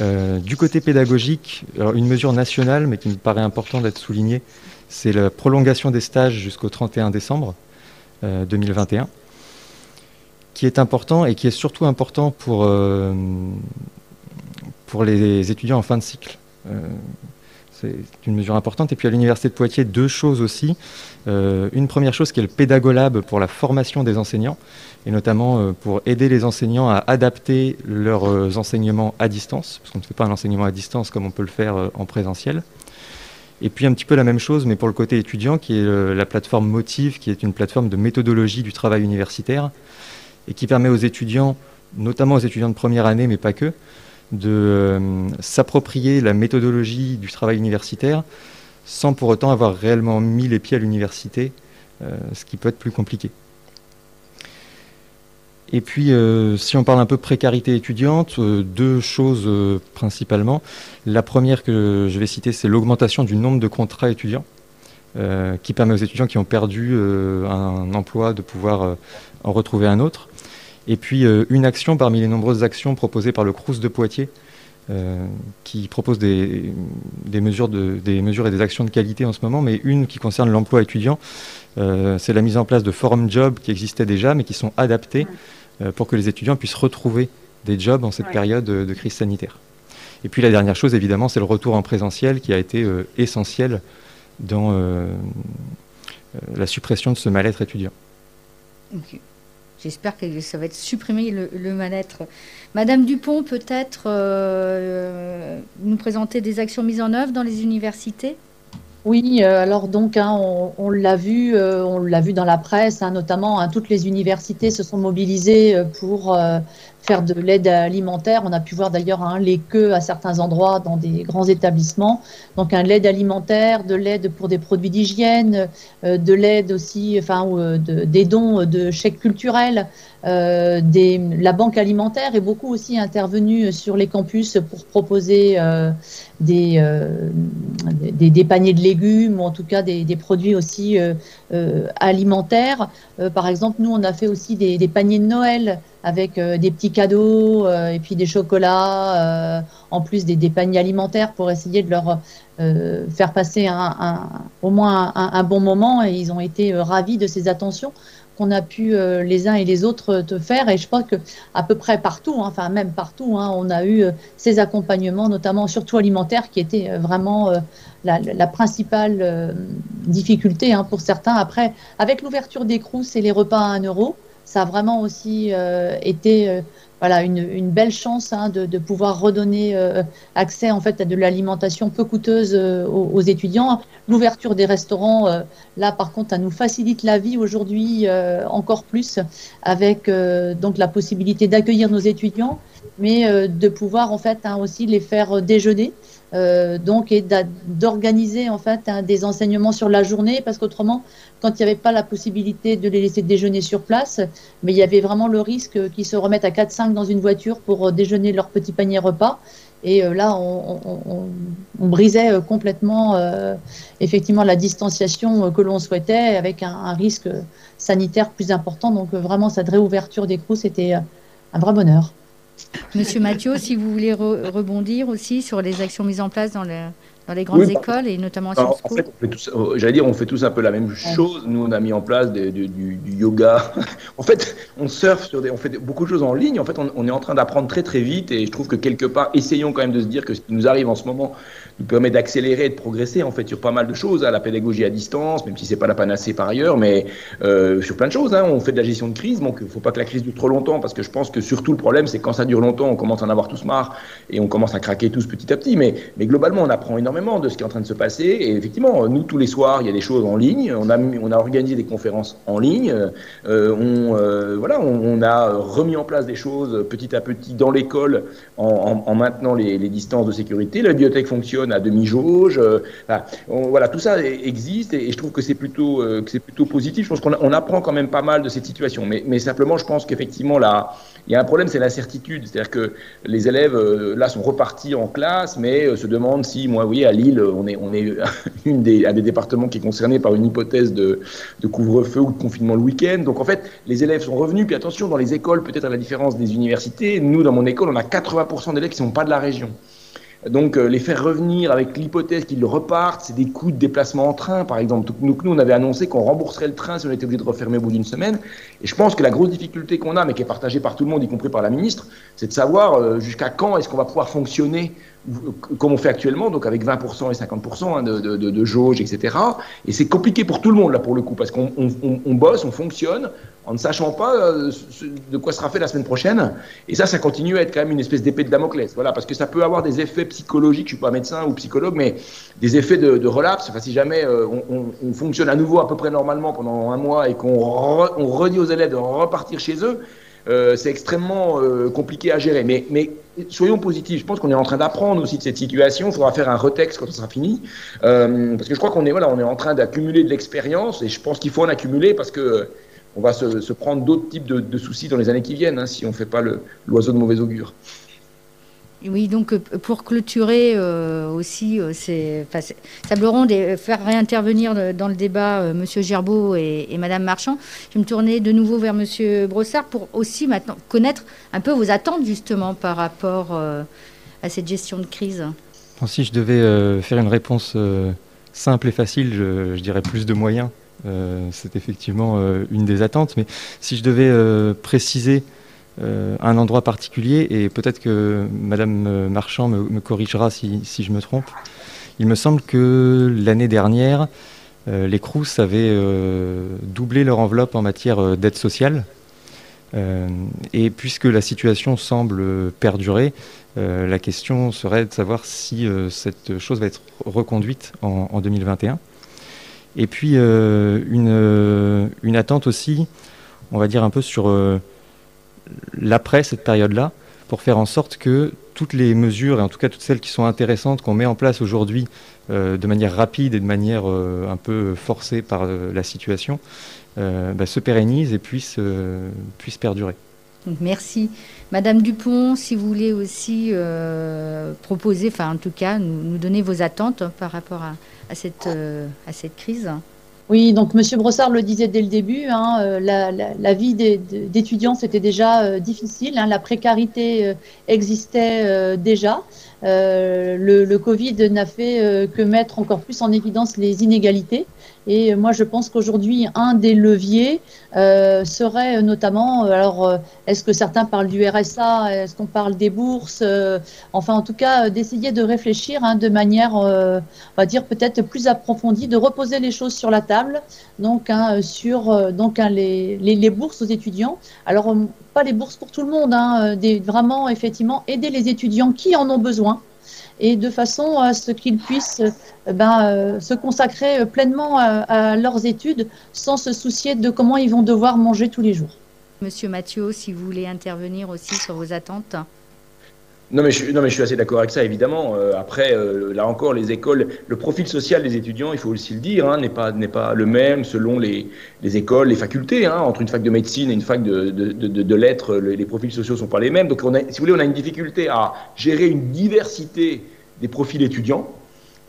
Euh, du côté pédagogique, alors une mesure nationale, mais qui me paraît important d'être soulignée, c'est la prolongation des stages jusqu'au 31 décembre 2021, euh, qui est important et qui est surtout important pour, euh, pour les étudiants en fin de cycle. C'est une mesure importante. Et puis à l'Université de Poitiers, deux choses aussi. Euh, une première chose qui est le Pédagolab pour la formation des enseignants, et notamment euh, pour aider les enseignants à adapter leurs euh, enseignements à distance, parce qu'on ne fait pas un enseignement à distance comme on peut le faire en présentiel. Et puis un petit peu la même chose, mais pour le côté étudiant, qui est la plateforme Motive, qui est une plateforme de méthodologie du travail universitaire, et qui permet aux étudiants, notamment aux étudiants de première année, mais pas que, de euh, s'approprier la méthodologie du travail universitaire sans pour autant avoir réellement mis les pieds à l'université, euh, ce qui peut être plus compliqué. Et puis, euh, si on parle un peu précarité étudiante, deux choses principalement. La première que je vais citer, c'est l'augmentation du nombre de contrats étudiants, qui permet aux étudiants qui ont perdu un emploi de pouvoir en retrouver un autre. Et puis euh, une action parmi les nombreuses actions proposées par le Crous de Poitiers, euh, qui propose des, mesures des mesures et des actions de qualité en ce moment, mais une qui concerne l'emploi étudiant, euh, c'est la mise en place de forum jobs qui existaient déjà, mais qui sont adaptés pour que les étudiants puissent retrouver des jobs en cette période de, crise sanitaire. Et puis la dernière chose, évidemment, c'est le retour en présentiel qui a été essentiel dans la suppression de ce mal-être étudiant.
J'espère que ça va être supprimé le, mal-être. Madame Dupont, peut-être euh, nous présenter des actions mises en œuvre dans les universités?
Oui, euh, alors donc hein, on, l'a vu, euh, on l'a vu dans la presse, hein, notamment hein, toutes les universités se sont mobilisées pour de l'aide alimentaire. On a pu voir d'ailleurs hein, les queues à certains endroits dans des grands établissements. Donc un l'aide alimentaire, de l'aide pour des produits d'hygiène, euh, de l'aide aussi, enfin euh, des dons de chèques culturels. Euh, des, la banque alimentaire est beaucoup aussi intervenue sur les campus pour proposer des, des, paniers de légumes ou en tout cas des, produits aussi alimentaires. par exemple, nous on a fait aussi des, paniers de Noël avec des petits cadeaux et puis des chocolats, en plus des, des, paniers alimentaires pour essayer de leur faire passer un, au moins un, bon moment. Et ils ont été ravis de ces attentions qu'on a pu euh, les uns et les autres te faire. Et je pense que à peu près partout, hein, enfin même partout, hein, on a eu euh, ces accompagnements, notamment surtout alimentaires, qui étaient euh, vraiment la, principale difficulté hein, pour certains. Après, avec l'ouverture des crous et les repas à 1 euro, ça a vraiment aussi été voilà une, une, belle chance hein, de, de, pouvoir redonner euh, accès en fait à de l'alimentation peu coûteuse euh, aux, étudiants. L'ouverture des restaurants, euh, là par contre, ça nous facilite la vie aujourd'hui encore plus avec donc la possibilité d'accueillir nos étudiants, mais de pouvoir en fait hein, aussi les faire déjeuner. Euh, donc et d'organiser en fait hein, des enseignements sur la journée parce qu'autrement quand il n'y avait pas la possibilité de les laisser déjeuner sur place mais il y avait vraiment le risque qu'ils se remettent à 4-5 dans une voiture pour déjeuner leur petit panier repas et euh, là on, brisait euh, complètement effectivement la distanciation que l'on souhaitait avec un, un, risque sanitaire plus important donc vraiment cette réouverture des crous c'était un vrai bonheur.
Monsieur Mathieu, si vous voulez rebondir aussi sur les actions mises en place dans, dans les grandes bah, écoles et notamment à Sciences
En fait, euh, j'allais dire, on fait tous un peu la même chose. Nous, on a mis en place du, yoga. en fait, on surfe sur des, on fait beaucoup de choses en ligne. En fait, on, on est en train d'apprendre très très vite et je trouve que quelque part, essayons quand même de se dire que ce qui nous arrive en ce moment nous permet d'accélérer et de progresser en fait sur pas mal de choses, hein, la pédagogie à distance, même si c'est pas la panacée par ailleurs, mais euh, sur plein de choses. Hein, on fait de la gestion de crise, donc il faut pas que la crise dure trop longtemps, parce que je pense que surtout le problème, c'est quand ça dure longtemps, on commence à en avoir tous marre et on commence à craquer tous petit à petit. Mais, globalement, on apprend énormément de ce qui est en train de se passer. Et effectivement, nous tous les soirs, il y a des choses en ligne. On a organisé des conférences en ligne. Euh, on euh, voilà, on, a remis en place des choses petit à petit dans l'école en, en, maintenant les distances de sécurité. La bibliothèque fonctionne à demi-jauge. Euh, voilà, tout ça existe et, je trouve que c'est plutôt, euh, que c'est plutôt positif. Je pense qu'on on apprend quand même pas mal de cette situation. Mais, simplement, je pense qu'effectivement, là, il y a un problème, c'est l'incertitude. C'est-à-dire que les élèves, euh, là, sont repartis en classe, mais se demandent si, moi, oui, à Lille, on est, on est un des départements qui est concerné par une hypothèse de, de couvre-feu ou de confinement le week-end. Donc, en fait, les élèves sont revenus. Puis attention, dans les écoles, peut-être à la différence des universités, nous, dans mon école, on a 80% d'élèves qui ne sont pas de la région. Donc euh, les faire revenir avec l'hypothèse qu'ils repartent, c'est des coûts de déplacement en train, par exemple. nous, on avait annoncé qu'on rembourserait le train si on était obligé de refermer au bout d'une semaine. Et je pense que la grosse difficulté qu'on a, mais qui est partagée par tout le monde, y compris par la ministre, c'est de savoir euh, jusqu'à quand est-ce qu'on va pouvoir fonctionner comme on fait actuellement, donc avec 20% et 50% hein, de, jauge, etc. Et c'est compliqué pour tout le monde, là, pour le coup, parce qu'on on, bosse, on fonctionne, en ne sachant pas euh, de quoi sera fait la semaine prochaine. Et ça, ça continue à être quand même une espèce d'épée de Damoclès. Voilà, parce que ça peut avoir des effets psychologiques, je suis pas médecin ou psychologue, mais des effets de, de relapse. Enfin, si jamais euh, on, fonctionne à nouveau à peu près normalement pendant un mois et qu'on on redit aux élèves de repartir chez eux, euh, c'est extrêmement compliqué à gérer. Mais, soyons positifs. Je pense qu'on est en train d'apprendre aussi de cette situation. Il faudra faire un retexte quand ça sera fini, parce que je crois qu'on est voilà, est en train d'accumuler de l'expérience et je pense qu'il faut en accumuler parce que on va se, prendre d'autres types de, soucis dans les années qui viennent hein, si on ne fait pas l'oiseau de mauvais augure.
Oui, donc euh, pour clôturer euh, aussi, euh, c'est table ronde et faire réintervenir dans le débat Monsieur Gerbeau et, Madame Marchand, je vais me tourner de nouveau vers Monsieur Brossard pour aussi maintenant connaître un peu vos attentes justement par rapport à cette gestion de crise.
si je devais faire une réponse simple et facile, je, dirais plus de moyens. C'est effectivement une des attentes, mais si je devais préciser euh, un endroit particulier, et peut-être que Madame Marchand me, corrigera si, je me trompe. Il me semble que l'année dernière, euh, les Crous avaient euh, doublé leur enveloppe en matière d'aide sociale. et puisque la situation semble perdurer, la question serait de savoir si cette chose va être reconduite en, 2021. Et puis une, une, attente aussi, on va dire un peu sur l'après cette période-là, pour faire en sorte que toutes les mesures, et en tout cas toutes celles qui sont intéressantes, qu'on met en place aujourd'hui euh, de manière rapide et de manière euh, un peu forcée par euh, la situation, bah, se pérennisent et puissent, puissent perdurer.
Merci. Madame Dupont, si vous voulez aussi proposer, enfin en tout cas, nous, donner vos attentes par rapport à, cette, à cette crise.
Oui, donc Monsieur Brossard le disait dès le début, hein, euh, la, vie d'étudiants c'était déjà euh, difficile, hein, la précarité euh, existait déjà. Le, Covid n'a fait que mettre encore plus en évidence les inégalités. Et moi, je pense qu'aujourd'hui, un des leviers euh, serait notamment, euh, alors, euh, est-ce que certains parlent du RSA, est-ce qu'on parle des bourses, enfin, en tout cas, d'essayer de réfléchir hein, de manière, on va dire peut-être plus approfondie, de reposer les choses sur la table, donc hein, sur hein, les, bourses aux étudiants. Alors, pas les bourses pour tout le monde, vraiment effectivement aider les étudiants qui en ont besoin et de façon à ce qu'ils puissent euh, ben, euh, se consacrer pleinement à, leurs études sans se soucier de comment ils vont devoir manger tous les jours.
Monsieur Mathieu, si vous voulez intervenir aussi sur vos attentes.
Non mais, je, suis assez d'accord avec ça, évidemment. Euh, après, là encore, les écoles, le profil social des étudiants, il faut aussi le dire, hein, n'est pas, n'est pas le même selon les, les écoles, les facultés. Hein, entre une fac de médecine et une fac de, de, lettres, les, profils sociaux ne sont pas les mêmes. Donc, si vous voulez, on a une difficulté à gérer une diversité des profils étudiants.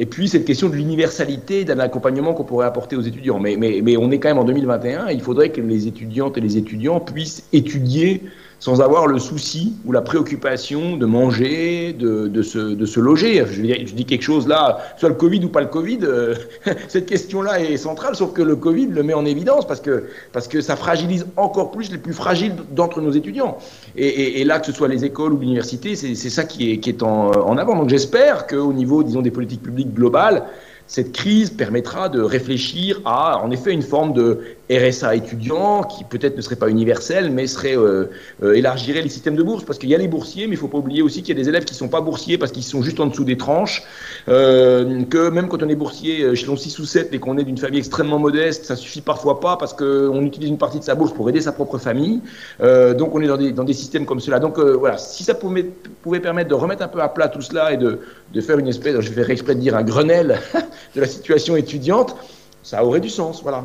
Et puis cette question de l'universalité d'un accompagnement qu'on pourrait apporter aux étudiants. Mais, mais, mais on est quand même en 2021, il faudrait que les étudiantes et les étudiants puissent étudier sans avoir le souci ou la préoccupation de manger, de, de, se, de se, loger. Je, dis quelque chose là, soit le Covid ou pas le Covid, euh, cette question-là est centrale, sauf que le Covid le met en évidence parce que, parce que ça fragilise encore plus les plus fragiles d'entre nos étudiants. Et, là, que ce soit les écoles ou l'université, c'est ça qui est, qui est en, en avant. Donc j'espère qu'au niveau, disons, des politiques publiques globales, cette crise permettra de réfléchir à, en effet, une forme de RSA étudiant qui peut-être ne serait pas universel, mais serait euh, euh, élargirait les systèmes de bourse, parce qu'il y a les boursiers, mais il ne faut pas oublier aussi qu'il y a des élèves qui ne sont pas boursiers parce qu'ils sont juste en dessous des tranches, euh, que même quand on est boursier échelon 6 ou 7 et qu'on est d'une famille extrêmement modeste, ça suffit parfois pas parce qu'on utilise une partie de sa bourse pour aider sa propre famille. donc on est dans des, dans des systèmes comme cela. Donc voilà, si ça pouvait, pouvait permettre de remettre un peu à plat tout cela et de, de faire une espèce, je vais faire exprès de dire un Grenelle de la situation étudiante, ça aurait du sens, voilà.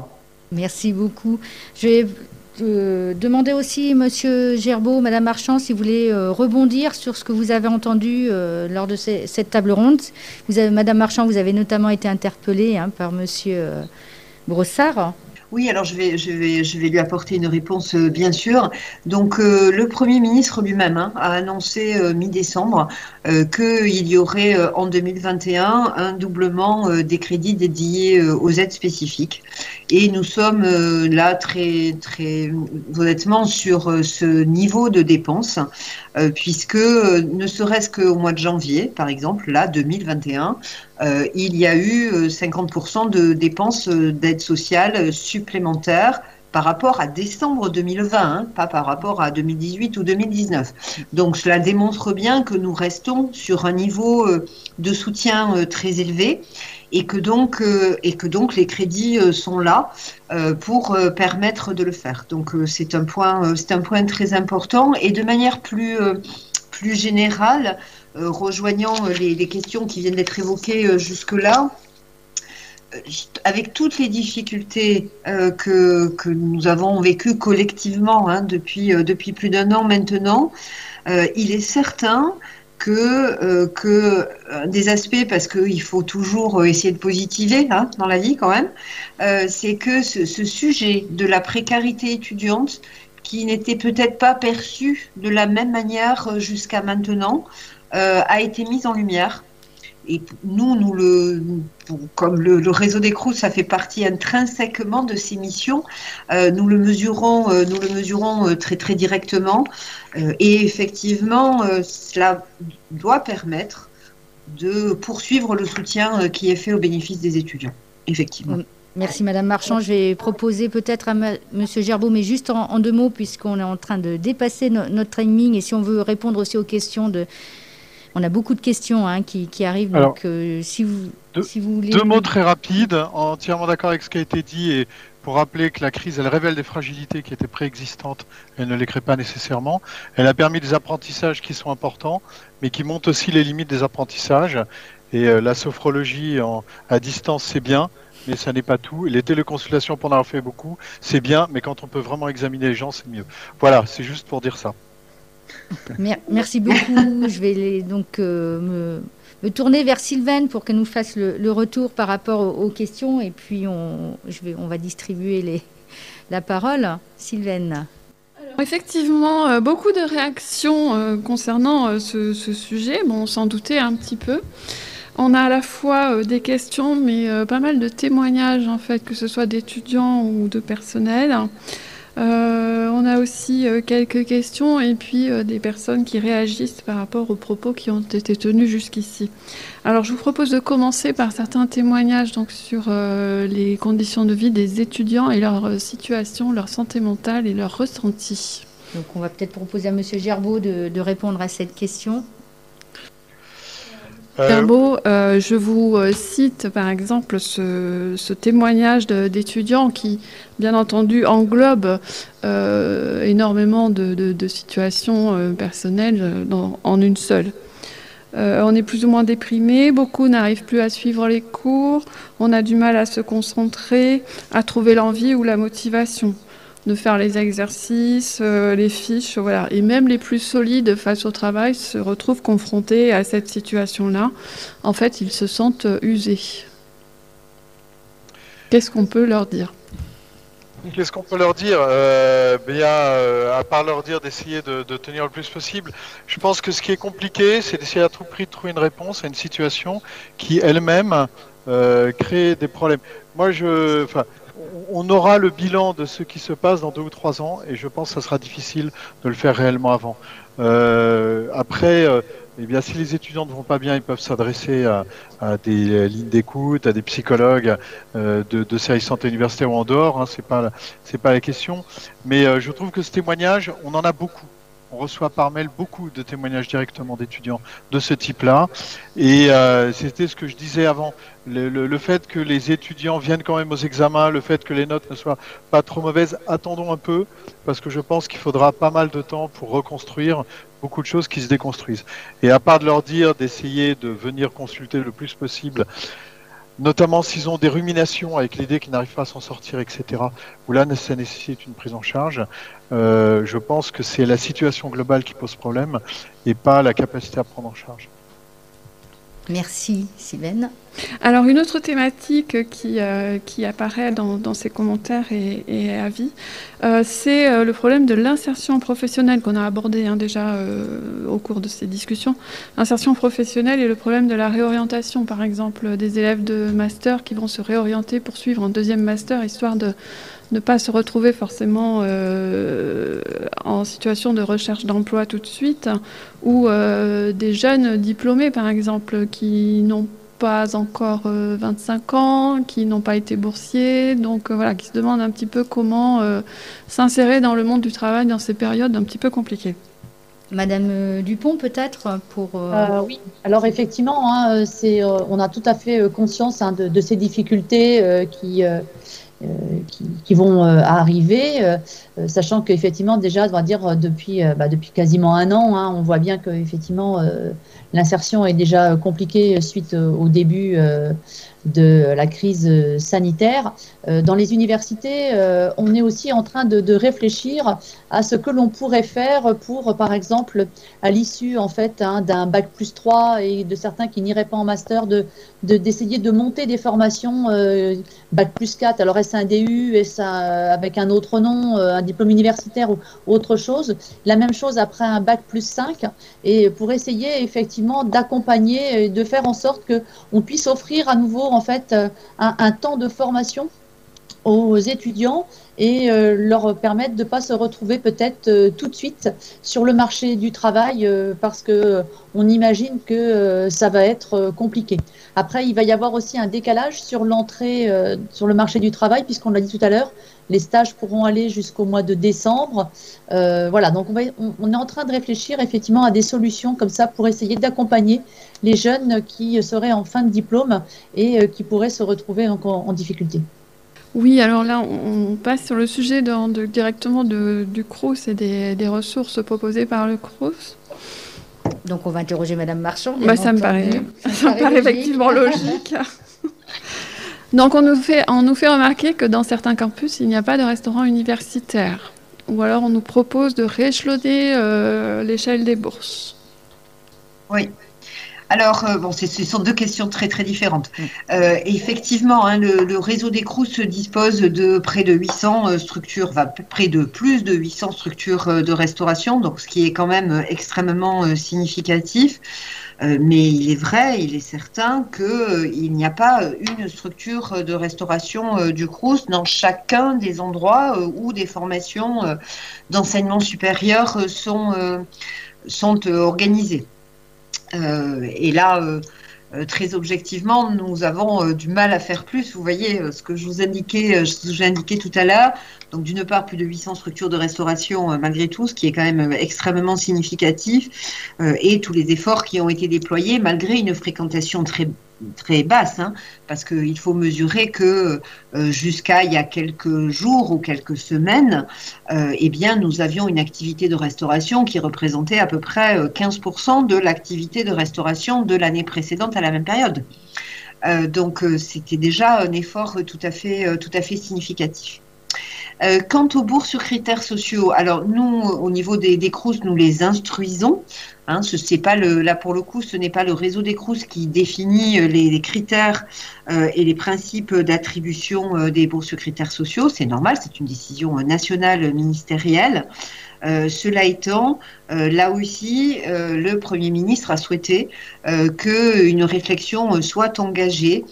Merci beaucoup. Je vais euh, demander aussi, Monsieur Gerbeau, Madame Marchand, si vous voulez euh, rebondir sur ce que vous avez entendu euh, lors de ces, cette table ronde. Vous avez, Madame Marchand, vous avez notamment été interpellée hein, par Monsieur Brossard.
Oui, alors je vais, lui apporter une réponse, euh, bien sûr. Donc, euh, le Premier ministre lui-même hein, a annoncé euh, mi-décembre qu'il y aurait en 2021 un doublement des crédits dédiés aux aides spécifiques. Et nous sommes là très, très honnêtement sur ce niveau de dépenses, puisque ne serait-ce qu'au mois de janvier, par exemple, là, 2021, euh, il y a eu 50% euh, de dépenses euh, d'aide sociale supplémentaires par rapport à décembre 2020, hein, pas par rapport à 2018 ou 2019. Donc cela démontre bien que nous restons sur un niveau de soutien très élevé et que donc, les crédits sont là pour permettre de le faire. Donc c'est un point très important et de manière plus plus générale, euh, rejoignant euh, les, questions qui viennent d'être évoquées euh, jusque-là, avec toutes les difficultés que, que, nous avons vécues collectivement hein, depuis, depuis plus d'un an maintenant, il est certain que, que des aspects, parce qu'il faut toujours essayer de positiver hein, dans la vie quand même, c'est que ce, ce, sujet de la précarité étudiante, qui n'était peut-être pas perçu de la même manière jusqu'à maintenant, euh, a été mise en lumière. Et nous, nous le, comme le, réseau des Crous, ça fait partie intrinsèquement de ces missions. Euh, nous le mesurons, euh, nous le mesurons très très directement. et effectivement, cela doit permettre de poursuivre le soutien qui est fait au bénéfice des étudiants. Effectivement.
Merci Madame Marchand. Je vais proposer peut-être à Monsieur Gerbeau, mais juste en, deux mots, puisqu'on est en train de dépasser notre timing et si on veut répondre aussi aux questions de, on a beaucoup de questions hein, qui, arrivent. donc, euh, si, vous,
deux,
si vous voulez.
Deux mots très rapides, entièrement d'accord avec ce qui a été dit et pour rappeler que la crise, elle révèle des fragilités qui étaient préexistantes, elle ne les crée pas nécessairement. Elle a permis des apprentissages qui sont importants, mais qui montrent aussi les limites des apprentissages. Et euh, la sophrologie en, à distance, c'est bien, mais ça n'est pas tout. Les téléconsultations, pour en avoir fait beaucoup, c'est bien, mais quand on peut vraiment examiner les gens, c'est mieux. Voilà, c'est juste pour dire ça.
Merci beaucoup. Je vais donc euh, me, me tourner vers Sylvaine pour qu'elle nous fasse le, retour par rapport aux, questions et puis on, je vais, on va distribuer les, la parole. Sylvaine.
effectivement, euh, beaucoup de réactions euh, concernant ce, sujet. Bon, on s'en doutait un petit peu. On a à la fois des questions, mais pas mal de témoignages, en fait, que ce soit d'étudiants ou de personnel. Euh, on a aussi euh, quelques questions et puis euh, des personnes qui réagissent par rapport aux propos qui ont été tenus jusqu'ici. Alors je vous propose de commencer par certains témoignages donc, sur les conditions de vie des étudiants et leur situation, leur santé mentale et leur ressenti.
Donc on va peut-être proposer à M. Gerbeau de répondre à cette question.
Gerbeau, euh, je vous euh, cite par exemple ce, témoignage d'étudiants qui, bien entendu, englobe euh, énormément de, situations personnelles en une seule. on est plus ou moins déprimé, beaucoup n'arrivent plus à suivre les cours, on a du mal à se concentrer, à trouver l'envie ou la motivation de faire les exercices, euh, les fiches, voilà. Et même les plus solides face au travail se retrouvent confrontés à cette situation-là. En fait, ils se sentent euh, usés. Qu'est-ce qu'on peut leur dire?
Qu'est-ce qu'on peut leur dire? Euh, bien, euh, À part leur dire d'essayer de, tenir le plus possible, je pense que ce qui est compliqué, c'est d'essayer à tout prix de trouver une réponse à une situation qui elle-même crée des problèmes. Moi, je, on aura le bilan de ce qui se passe dans deux ou trois ans et je pense que ça sera difficile de le faire réellement avant. Euh, après, euh, eh bien, si les étudiants ne vont pas bien, ils peuvent s'adresser à, des lignes d'écoute, à des psychologues euh, de, de services santé universitaire ou en dehors. Hein, c'est c'est pas la question. Mais je trouve que ce témoignage, on en a beaucoup on reçoit par mail beaucoup de témoignages directement d'étudiants de ce type-là. Et euh, c'était ce que je disais avant. Le, fait que les étudiants viennent quand même aux examens, le fait que les notes ne soient pas trop mauvaises, attendons un peu, parce que je pense qu'il faudra pas mal de temps pour reconstruire beaucoup de choses qui se déconstruisent. Et à part de leur dire d'essayer de venir consulter le plus possible notamment s'ils ont des ruminations avec l'idée qu'ils n'arrivent pas à s'en sortir, etc., où là, ça nécessite une prise en charge. Euh, je pense que c'est la situation globale qui pose problème et pas la capacité à prendre en charge.
Merci, Sylvaine.
Alors, une autre thématique qui, euh, apparaît dans, ces commentaires et, avis, euh, c'est euh, le problème de l'insertion professionnelle qu'on a abordé hein, déjà au cours de ces discussions. L'insertion professionnelle et le problème de la réorientation, par exemple, des élèves de master qui vont se réorienter pour suivre un deuxième master, histoire de ne pas se retrouver forcément euh, en situation de recherche d'emploi tout de suite, ou euh, des jeunes diplômés, par exemple, qui n'ont pas encore 25 euh, ans, qui n'ont pas été boursiers, donc voilà, qui se demandent un petit peu comment s'insérer dans le monde du travail dans ces périodes un petit peu compliquées.
Madame Dupont, peut-être pour.
oui. Alors effectivement, hein, c'est, on a tout à fait conscience hein, de, de, ces difficultés qui euh, qui, vont euh, arriver, euh, sachant qu'effectivement déjà, on va dire depuis, bah, depuis quasiment un an, hein, on voit bien que effectivement l'insertion est déjà compliquée suite au début de la crise sanitaire. Euh, dans les universités, euh, on est aussi en train de, réfléchir à ce que l'on pourrait faire pour, par exemple, à l'issue en fait hein, d'un bac plus 3 et de certains qui n'iraient pas en master, de d'essayer de, monter des formations euh, bac plus 4, alors est-ce un DU, est-ce avec un autre nom, un diplôme universitaire ou autre chose. La même chose après un bac plus 5 et pour essayer effectivement d'accompagner et de faire en sorte que on puisse offrir à nouveau en fait euh, un, temps de formation aux étudiants et euh, leur permettre de ne pas se retrouver peut-être euh, tout de suite sur le marché du travail parce que on imagine que ça va être compliqué. Après, il va y avoir aussi un décalage sur l'entrée sur le marché du travail puisqu'on l'a dit tout à l'heure, les stages pourront aller jusqu'au mois de décembre. Euh, voilà, donc on, est en train de réfléchir effectivement à des solutions comme ça pour essayer d'accompagner les jeunes qui seraient en fin de diplôme et euh, qui pourraient se retrouver en, difficulté.
Oui, alors là, on passe sur le sujet directement du CRUS et des, ressources proposées par le CRUS.
Donc on va interroger Madame Marchand.
Bah, ça me paraît, ça me paraît effectivement logique. Donc on nous, fait, on nous fait remarquer que dans certains campus, il n'y a pas de restaurant universitaire. Ou alors on nous propose de rééchelonner euh, l'échelle des bourses.
Oui. alors, bon, ce sont deux questions très très différentes. Mm. effectivement, hein, le, réseau des se dispose de près de 800 structures, enfin, près de plus de 800 structures de restauration, donc ce qui est quand même extrêmement significatif. Euh, mais il est vrai, il est certain qu'il euh, n'y a pas une structure de restauration euh, du Crous dans chacun des endroits où des formations d'enseignement supérieur sont, sont organisées. et là, très objectivement, nous avons du mal à faire plus. Vous voyez ce que je vous indiquais, je vous ai indiqué tout à l'heure. Donc d'une part, plus de 800 structures de restauration euh, malgré tout, ce qui est quand même euh, extrêmement significatif, euh, et tous les efforts qui ont été déployés malgré une fréquentation très très basse, hein, parce qu'il faut mesurer que jusqu'à il y a quelques jours ou quelques semaines, eh bien, nous avions une activité de restauration qui représentait à peu près 15% de l'activité de restauration de l'année précédente à la même période. donc, c'était déjà un effort tout à fait, tout à fait significatif. Euh, quant aux bourses sur critères sociaux, alors nous, au niveau des, des nous les instruisons. Hein, pas là pour le coup, ce n'est pas le réseau des CROUS qui définit euh, les, critères euh, et les principes d'attribution des bourses sur critères sociaux. C'est normal, c'est une décision nationale ministérielle. cela étant, là aussi, le Premier ministre a souhaité qu'une réflexion soit engagée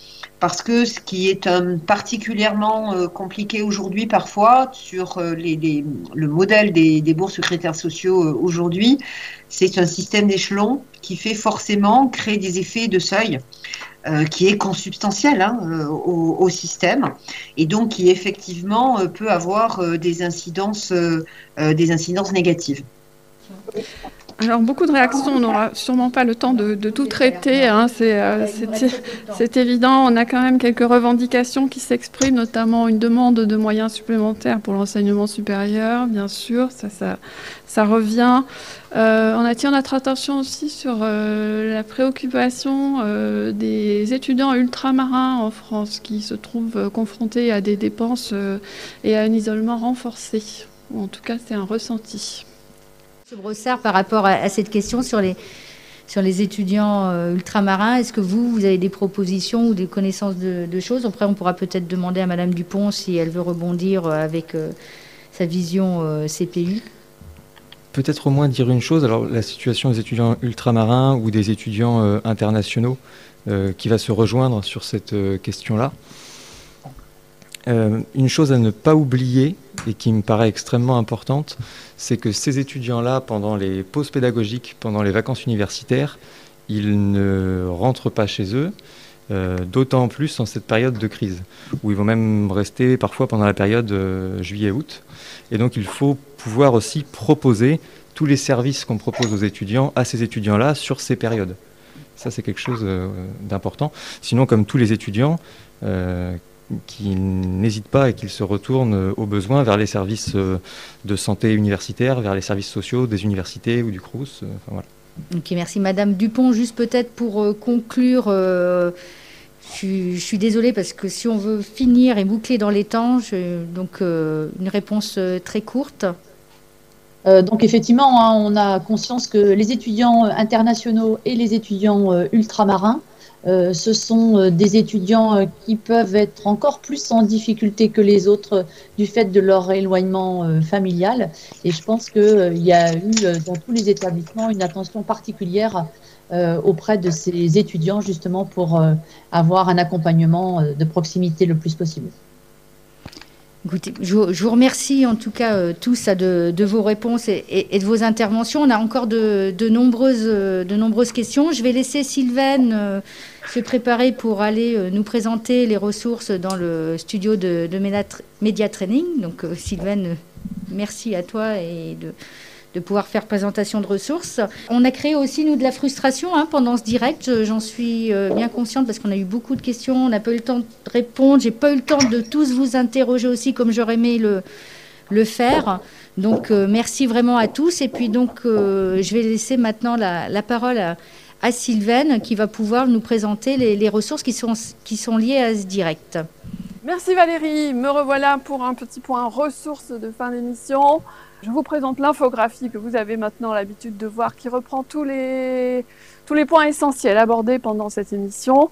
parce que ce qui est euh, particulièrement euh, compliqué aujourd'hui parfois sur euh, le modèle des, bourses critères sociaux aujourd'hui, c'est un système d'échelon qui fait forcément créer des effets de seuil. qui est consubstantiel hein, au, système et donc qui effectivement peut avoir des incidences, des incidences négatives.
Alors beaucoup de réactions, on n'aura sûrement pas le temps de, tout traiter, hein. euh, c'est évident. On a quand même quelques revendications qui s'expriment, notamment une demande de moyens supplémentaires pour l'enseignement supérieur, bien sûr, ça, revient. Euh, on attire notre attention aussi sur euh, la préoccupation des étudiants ultramarins en France qui se trouvent confrontés à des dépenses et à un isolement renforcé. En tout cas, c'est un ressenti.
Brossard, par rapport à, cette question sur les, étudiants euh, ultramarins, est-ce que vous, vous avez des propositions ou des connaissances de, choses? Après, on pourra peut-être demander à Madame Dupont si elle veut rebondir euh, avec euh, sa vision CPU.
Peut-être au moins dire une chose, alors la situation des étudiants ultramarins ou des étudiants internationaux qui va se rejoindre sur cette question-là. Une chose à ne pas oublier et qui me paraît extrêmement importante, c'est que ces étudiants-là, pendant les pauses pédagogiques, pendant les vacances universitaires, ils ne rentrent pas chez eux, euh, d'autant plus en cette période de crise, où ils vont même rester parfois pendant la période euh, juillet-août. Et donc il faut pouvoir aussi proposer tous les services qu'on propose aux étudiants à ces étudiants-là sur ces périodes. Ça, c'est quelque chose euh, d'important. Sinon, comme tous les étudiants, qui n'hésitent pas et qu'ils se retournent euh, au besoin vers les services euh, de santé universitaire, vers les services sociaux des universités ou du CRUS. Euh,
voilà. Ok, merci Madame Dupont. Juste peut-être pour conclure, je, suis désolée parce que si on veut finir et boucler dans les temps, donc une réponse très courte.
donc effectivement, hein, on a conscience que les étudiants internationaux et les étudiants ultramarins euh, ce sont euh, des étudiants euh, qui peuvent être encore plus en difficulté que les autres du fait de leur éloignement familial. Et je pense qu'il y a eu dans tous les établissements une attention particulière auprès de ces étudiants justement pour avoir un accompagnement de proximité le plus possible.
Je, vous remercie en tout cas euh, tous de, vos réponses et, de vos interventions. On a encore de, nombreuses, de nombreuses questions. Je vais laisser Sylvaine euh, se préparer pour aller euh, nous présenter les ressources dans le studio de, de Training. Donc Sylvaine, merci à toi et de, de pouvoir faire présentation de ressources. On a créé aussi, nous, de la frustration hein, pendant ce direct. J'en suis euh, bien consciente parce qu'on a eu beaucoup de questions. On n'a pas eu le temps de répondre. J'ai pas eu le temps de tous vous interroger aussi comme j'aurais aimé le, faire. Donc, euh, merci vraiment à tous. Et puis, donc, euh, je vais laisser maintenant la, parole à, à, Sylvaine qui va pouvoir nous présenter les, les ressources qui sont, qui sont liées à ce direct.
Merci Valérie, me revoilà pour un petit point ressources de fin d'émission. Je vous présente l'infographie que vous avez maintenant l'habitude de voir qui reprend tous les, tous les points essentiels abordés pendant cette émission.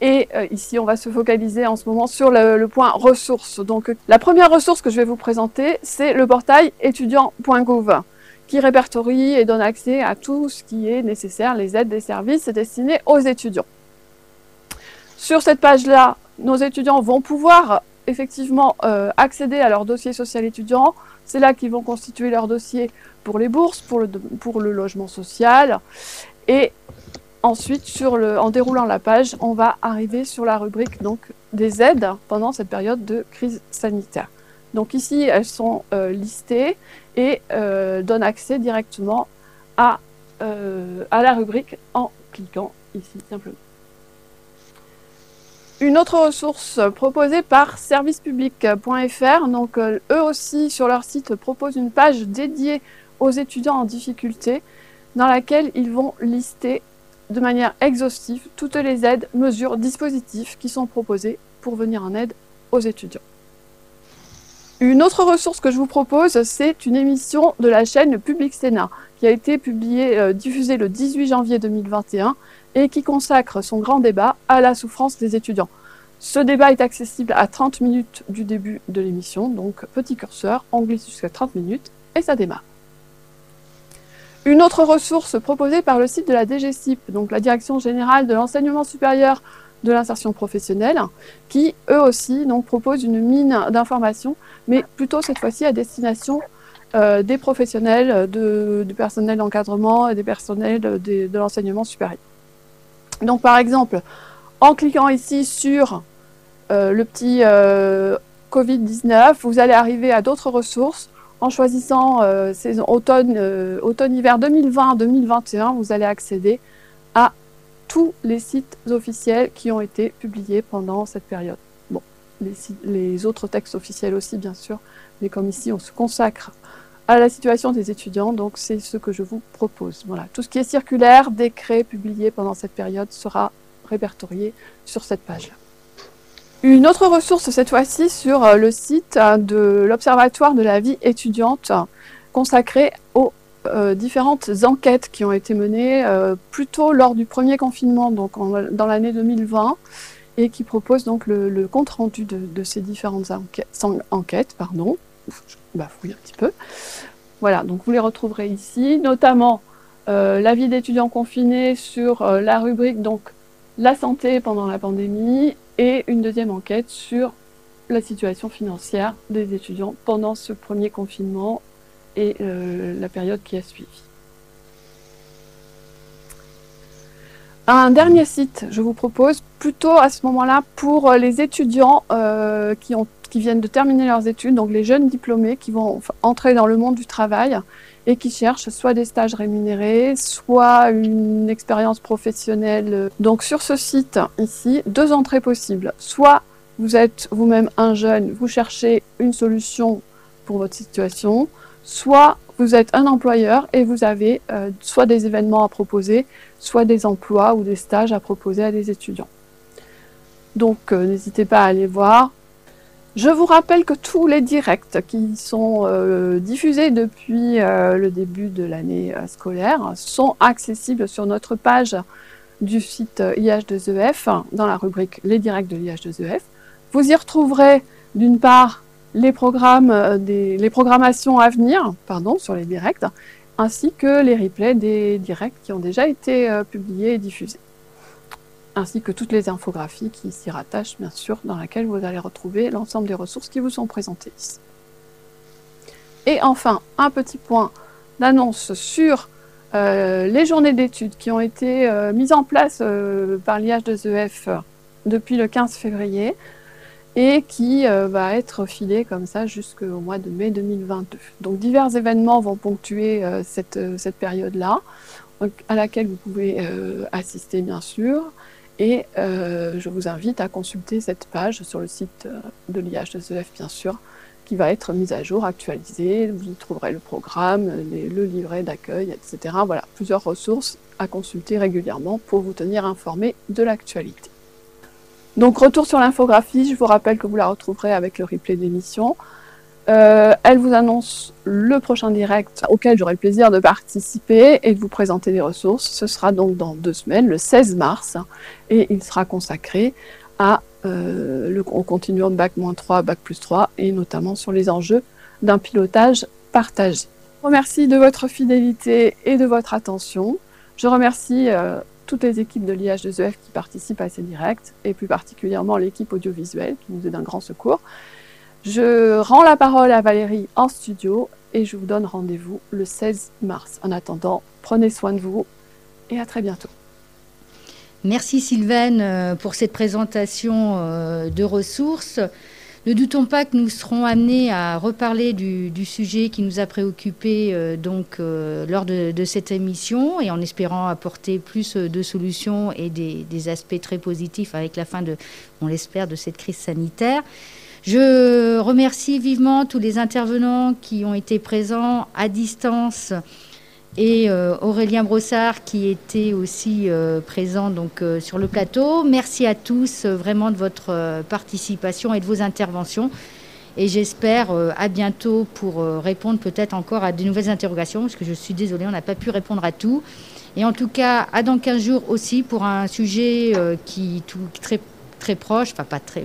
Et euh, ici, on va se focaliser en ce moment sur le, point ressources. Donc, la première ressource que je vais vous présenter, c'est le portail étudiant.gouv qui répertorie et donne accès à tout ce qui est nécessaire, les aides des services destinés aux étudiants. Sur cette page-là, nos étudiants vont pouvoir effectivement euh, accéder à leur dossier social étudiant. C'est là qu'ils vont constituer leur dossier pour les bourses, pour le, logement social. Et ensuite, en déroulant la page, on va arriver sur la rubrique donc, des aides pendant cette période de crise sanitaire. Donc ici, elles sont euh, listées et euh, donnent accès directement à la rubrique en cliquant ici simplement. Une autre ressource proposée par servicepublic.fr, donc euh, eux aussi sur leur site proposent une page dédiée aux étudiants en difficulté dans laquelle ils vont lister de manière exhaustive toutes les aides, mesures, dispositifs qui sont proposés pour venir en aide aux étudiants. Une autre ressource que je vous propose, c'est une émission de la chaîne Public Sénat qui a été publiée, euh, diffusée le 18 janvier 2021 et qui consacre son grand débat à la souffrance des étudiants. Ce débat est accessible à 30 minutes du début de l'émission, donc petit curseur, on glisse jusqu'à 30 minutes et ça démarre. Une autre ressource proposée par le site de la DGCIP, donc la Direction générale de l'enseignement supérieur de l'insertion professionnelle, qui eux aussi proposent une mine d'informations, mais plutôt cette fois-ci à destination euh, des professionnels, du personnel d'encadrement et des personnels de, de l'enseignement supérieur. Donc par exemple, en cliquant ici sur euh, le petit euh, Covid-19, vous allez arriver à d'autres ressources. En choisissant euh, saison automne, automne-hiver 2020-2021, vous allez accéder à tous les sites officiels qui ont été publiés pendant cette période. Bon, les autres textes officiels aussi, bien sûr, mais comme ici, on se consacre à la situation des étudiants, donc c'est ce que je vous propose. Voilà, tout ce qui est circulaire, décret publié pendant cette période sera répertorié sur cette page-là. Une autre ressource, cette fois-ci, sur euh, le site de l'Observatoire de la vie étudiante, consacré aux euh, différentes enquêtes qui ont été menées euh, plutôt lors du premier confinement, donc dans l'année 2020, et qui propose donc le, compte rendu de, ces différentes enquêtes, enquêtes pardon. Bafouille un petit peu. Voilà, donc vous les retrouverez ici, notamment euh, la vie d'étudiants confinés sur euh, la rubrique donc la santé pendant la pandémie et une deuxième enquête sur la situation financière des étudiants pendant ce premier confinement et euh, la période qui a suivi. Un dernier site, je vous propose, plutôt à ce moment-là pour les étudiants qui, ont, qui viennent de terminer leurs études, donc les jeunes diplômés qui vont entrer dans le monde du travail et qui cherchent soit des stages rémunérés, soit une expérience professionnelle. Donc sur ce site ici, deux entrées possibles. Soit vous êtes vous-même un jeune, vous cherchez une solution pour votre situation, soit vous êtes un employeur et vous avez euh, soit des événements à proposer, soit des emplois ou des stages à proposer à des étudiants. Donc euh, n'hésitez pas à aller voir. Je vous rappelle que tous les directs qui sont euh, diffusés depuis euh, le début de l'année euh, scolaire sont accessibles sur notre page du site IH2EF dans la rubrique Les directs de l'IH2EF. Vous y retrouverez d'une part les les programmations à venir, sur les directs, ainsi que les replays des directs qui ont déjà été publiés et diffusés ainsi que toutes les infographies qui s'y rattachent, bien sûr, dans laquelle vous allez retrouver l'ensemble des ressources qui vous sont présentées ici. Et enfin, un petit point d'annonce sur euh, les journées d'études qui ont été euh, mises en place euh, par l'IH2EF depuis le 15 février et qui va être filé comme ça jusqu'au mois de mai 2022. Donc divers événements vont ponctuer cette période-là, à laquelle vous pouvez assister bien sûr. Et euh, je vous invite à consulter cette page sur le site de l'IH2EF, bien sûr, qui va être mise à jour, actualisée. Vous y trouverez le programme, le livret d'accueil, etc. Voilà, plusieurs ressources à consulter régulièrement pour vous tenir informé de l'actualité. Donc retour sur l'infographie, je vous rappelle que vous la retrouverez avec le replay d'émission. Euh, elle vous annonce le prochain direct auquel j'aurai le plaisir de participer et de vous présenter des ressources. Ce sera donc dans deux semaines, le 16 mars, et il sera consacré euh, au continuum Bac-3, Bac plus 3, et notamment sur les enjeux d'un pilotage partagé. Je remercie de votre fidélité et de votre attention. Je remercie euh, toutes les équipes de l'IH2EF qui participent à ces directs, et plus particulièrement l'équipe audiovisuelle qui nous est d'un grand secours. Je rends la parole à Valérie en studio et je vous donne rendez-vous le 16 mars. En attendant, prenez soin de vous et à très bientôt.
Merci Sylvaine euh, pour cette présentation euh, de ressources. Ne doutons pas que nous serons amenés à reparler du, sujet qui nous a préoccupés euh, donc lors de, cette émission et en espérant apporter plus de solutions et des, des aspects très positifs avec la fin de, on l'espère, de cette crise sanitaire. Je remercie vivement tous les intervenants qui ont été présents à distance et euh, Aurélien Brossard qui était aussi euh, présent donc euh, sur le plateau. Merci à tous vraiment de votre participation et de vos interventions. Et j'espère à bientôt pour répondre peut-être encore à de nouvelles interrogations, parce que je suis désolée, on n'a pas pu répondre à tout. Et en tout cas, à dans 15 jours aussi pour un sujet qui tout, très, très proche, enfin pas très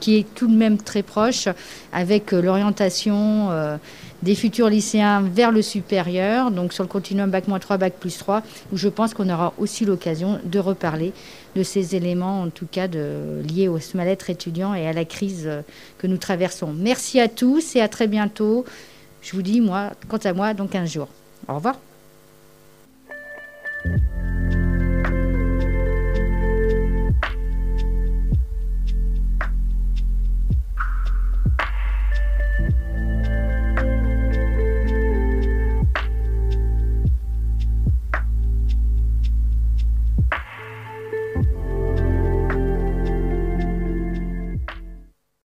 qui est tout de même très proche, avec euh, l'orientation euh, des futurs lycéens vers le supérieur, donc sur le continuum Bac-3, Bac-3, où je pense qu'on aura aussi l'occasion de reparler de ces éléments, en tout cas de, liés au mal-être étudiant et à la crise euh, que nous traversons. Merci à tous et à très bientôt. Je vous dis, moi, quant à moi, dans 15 jours. Au revoir.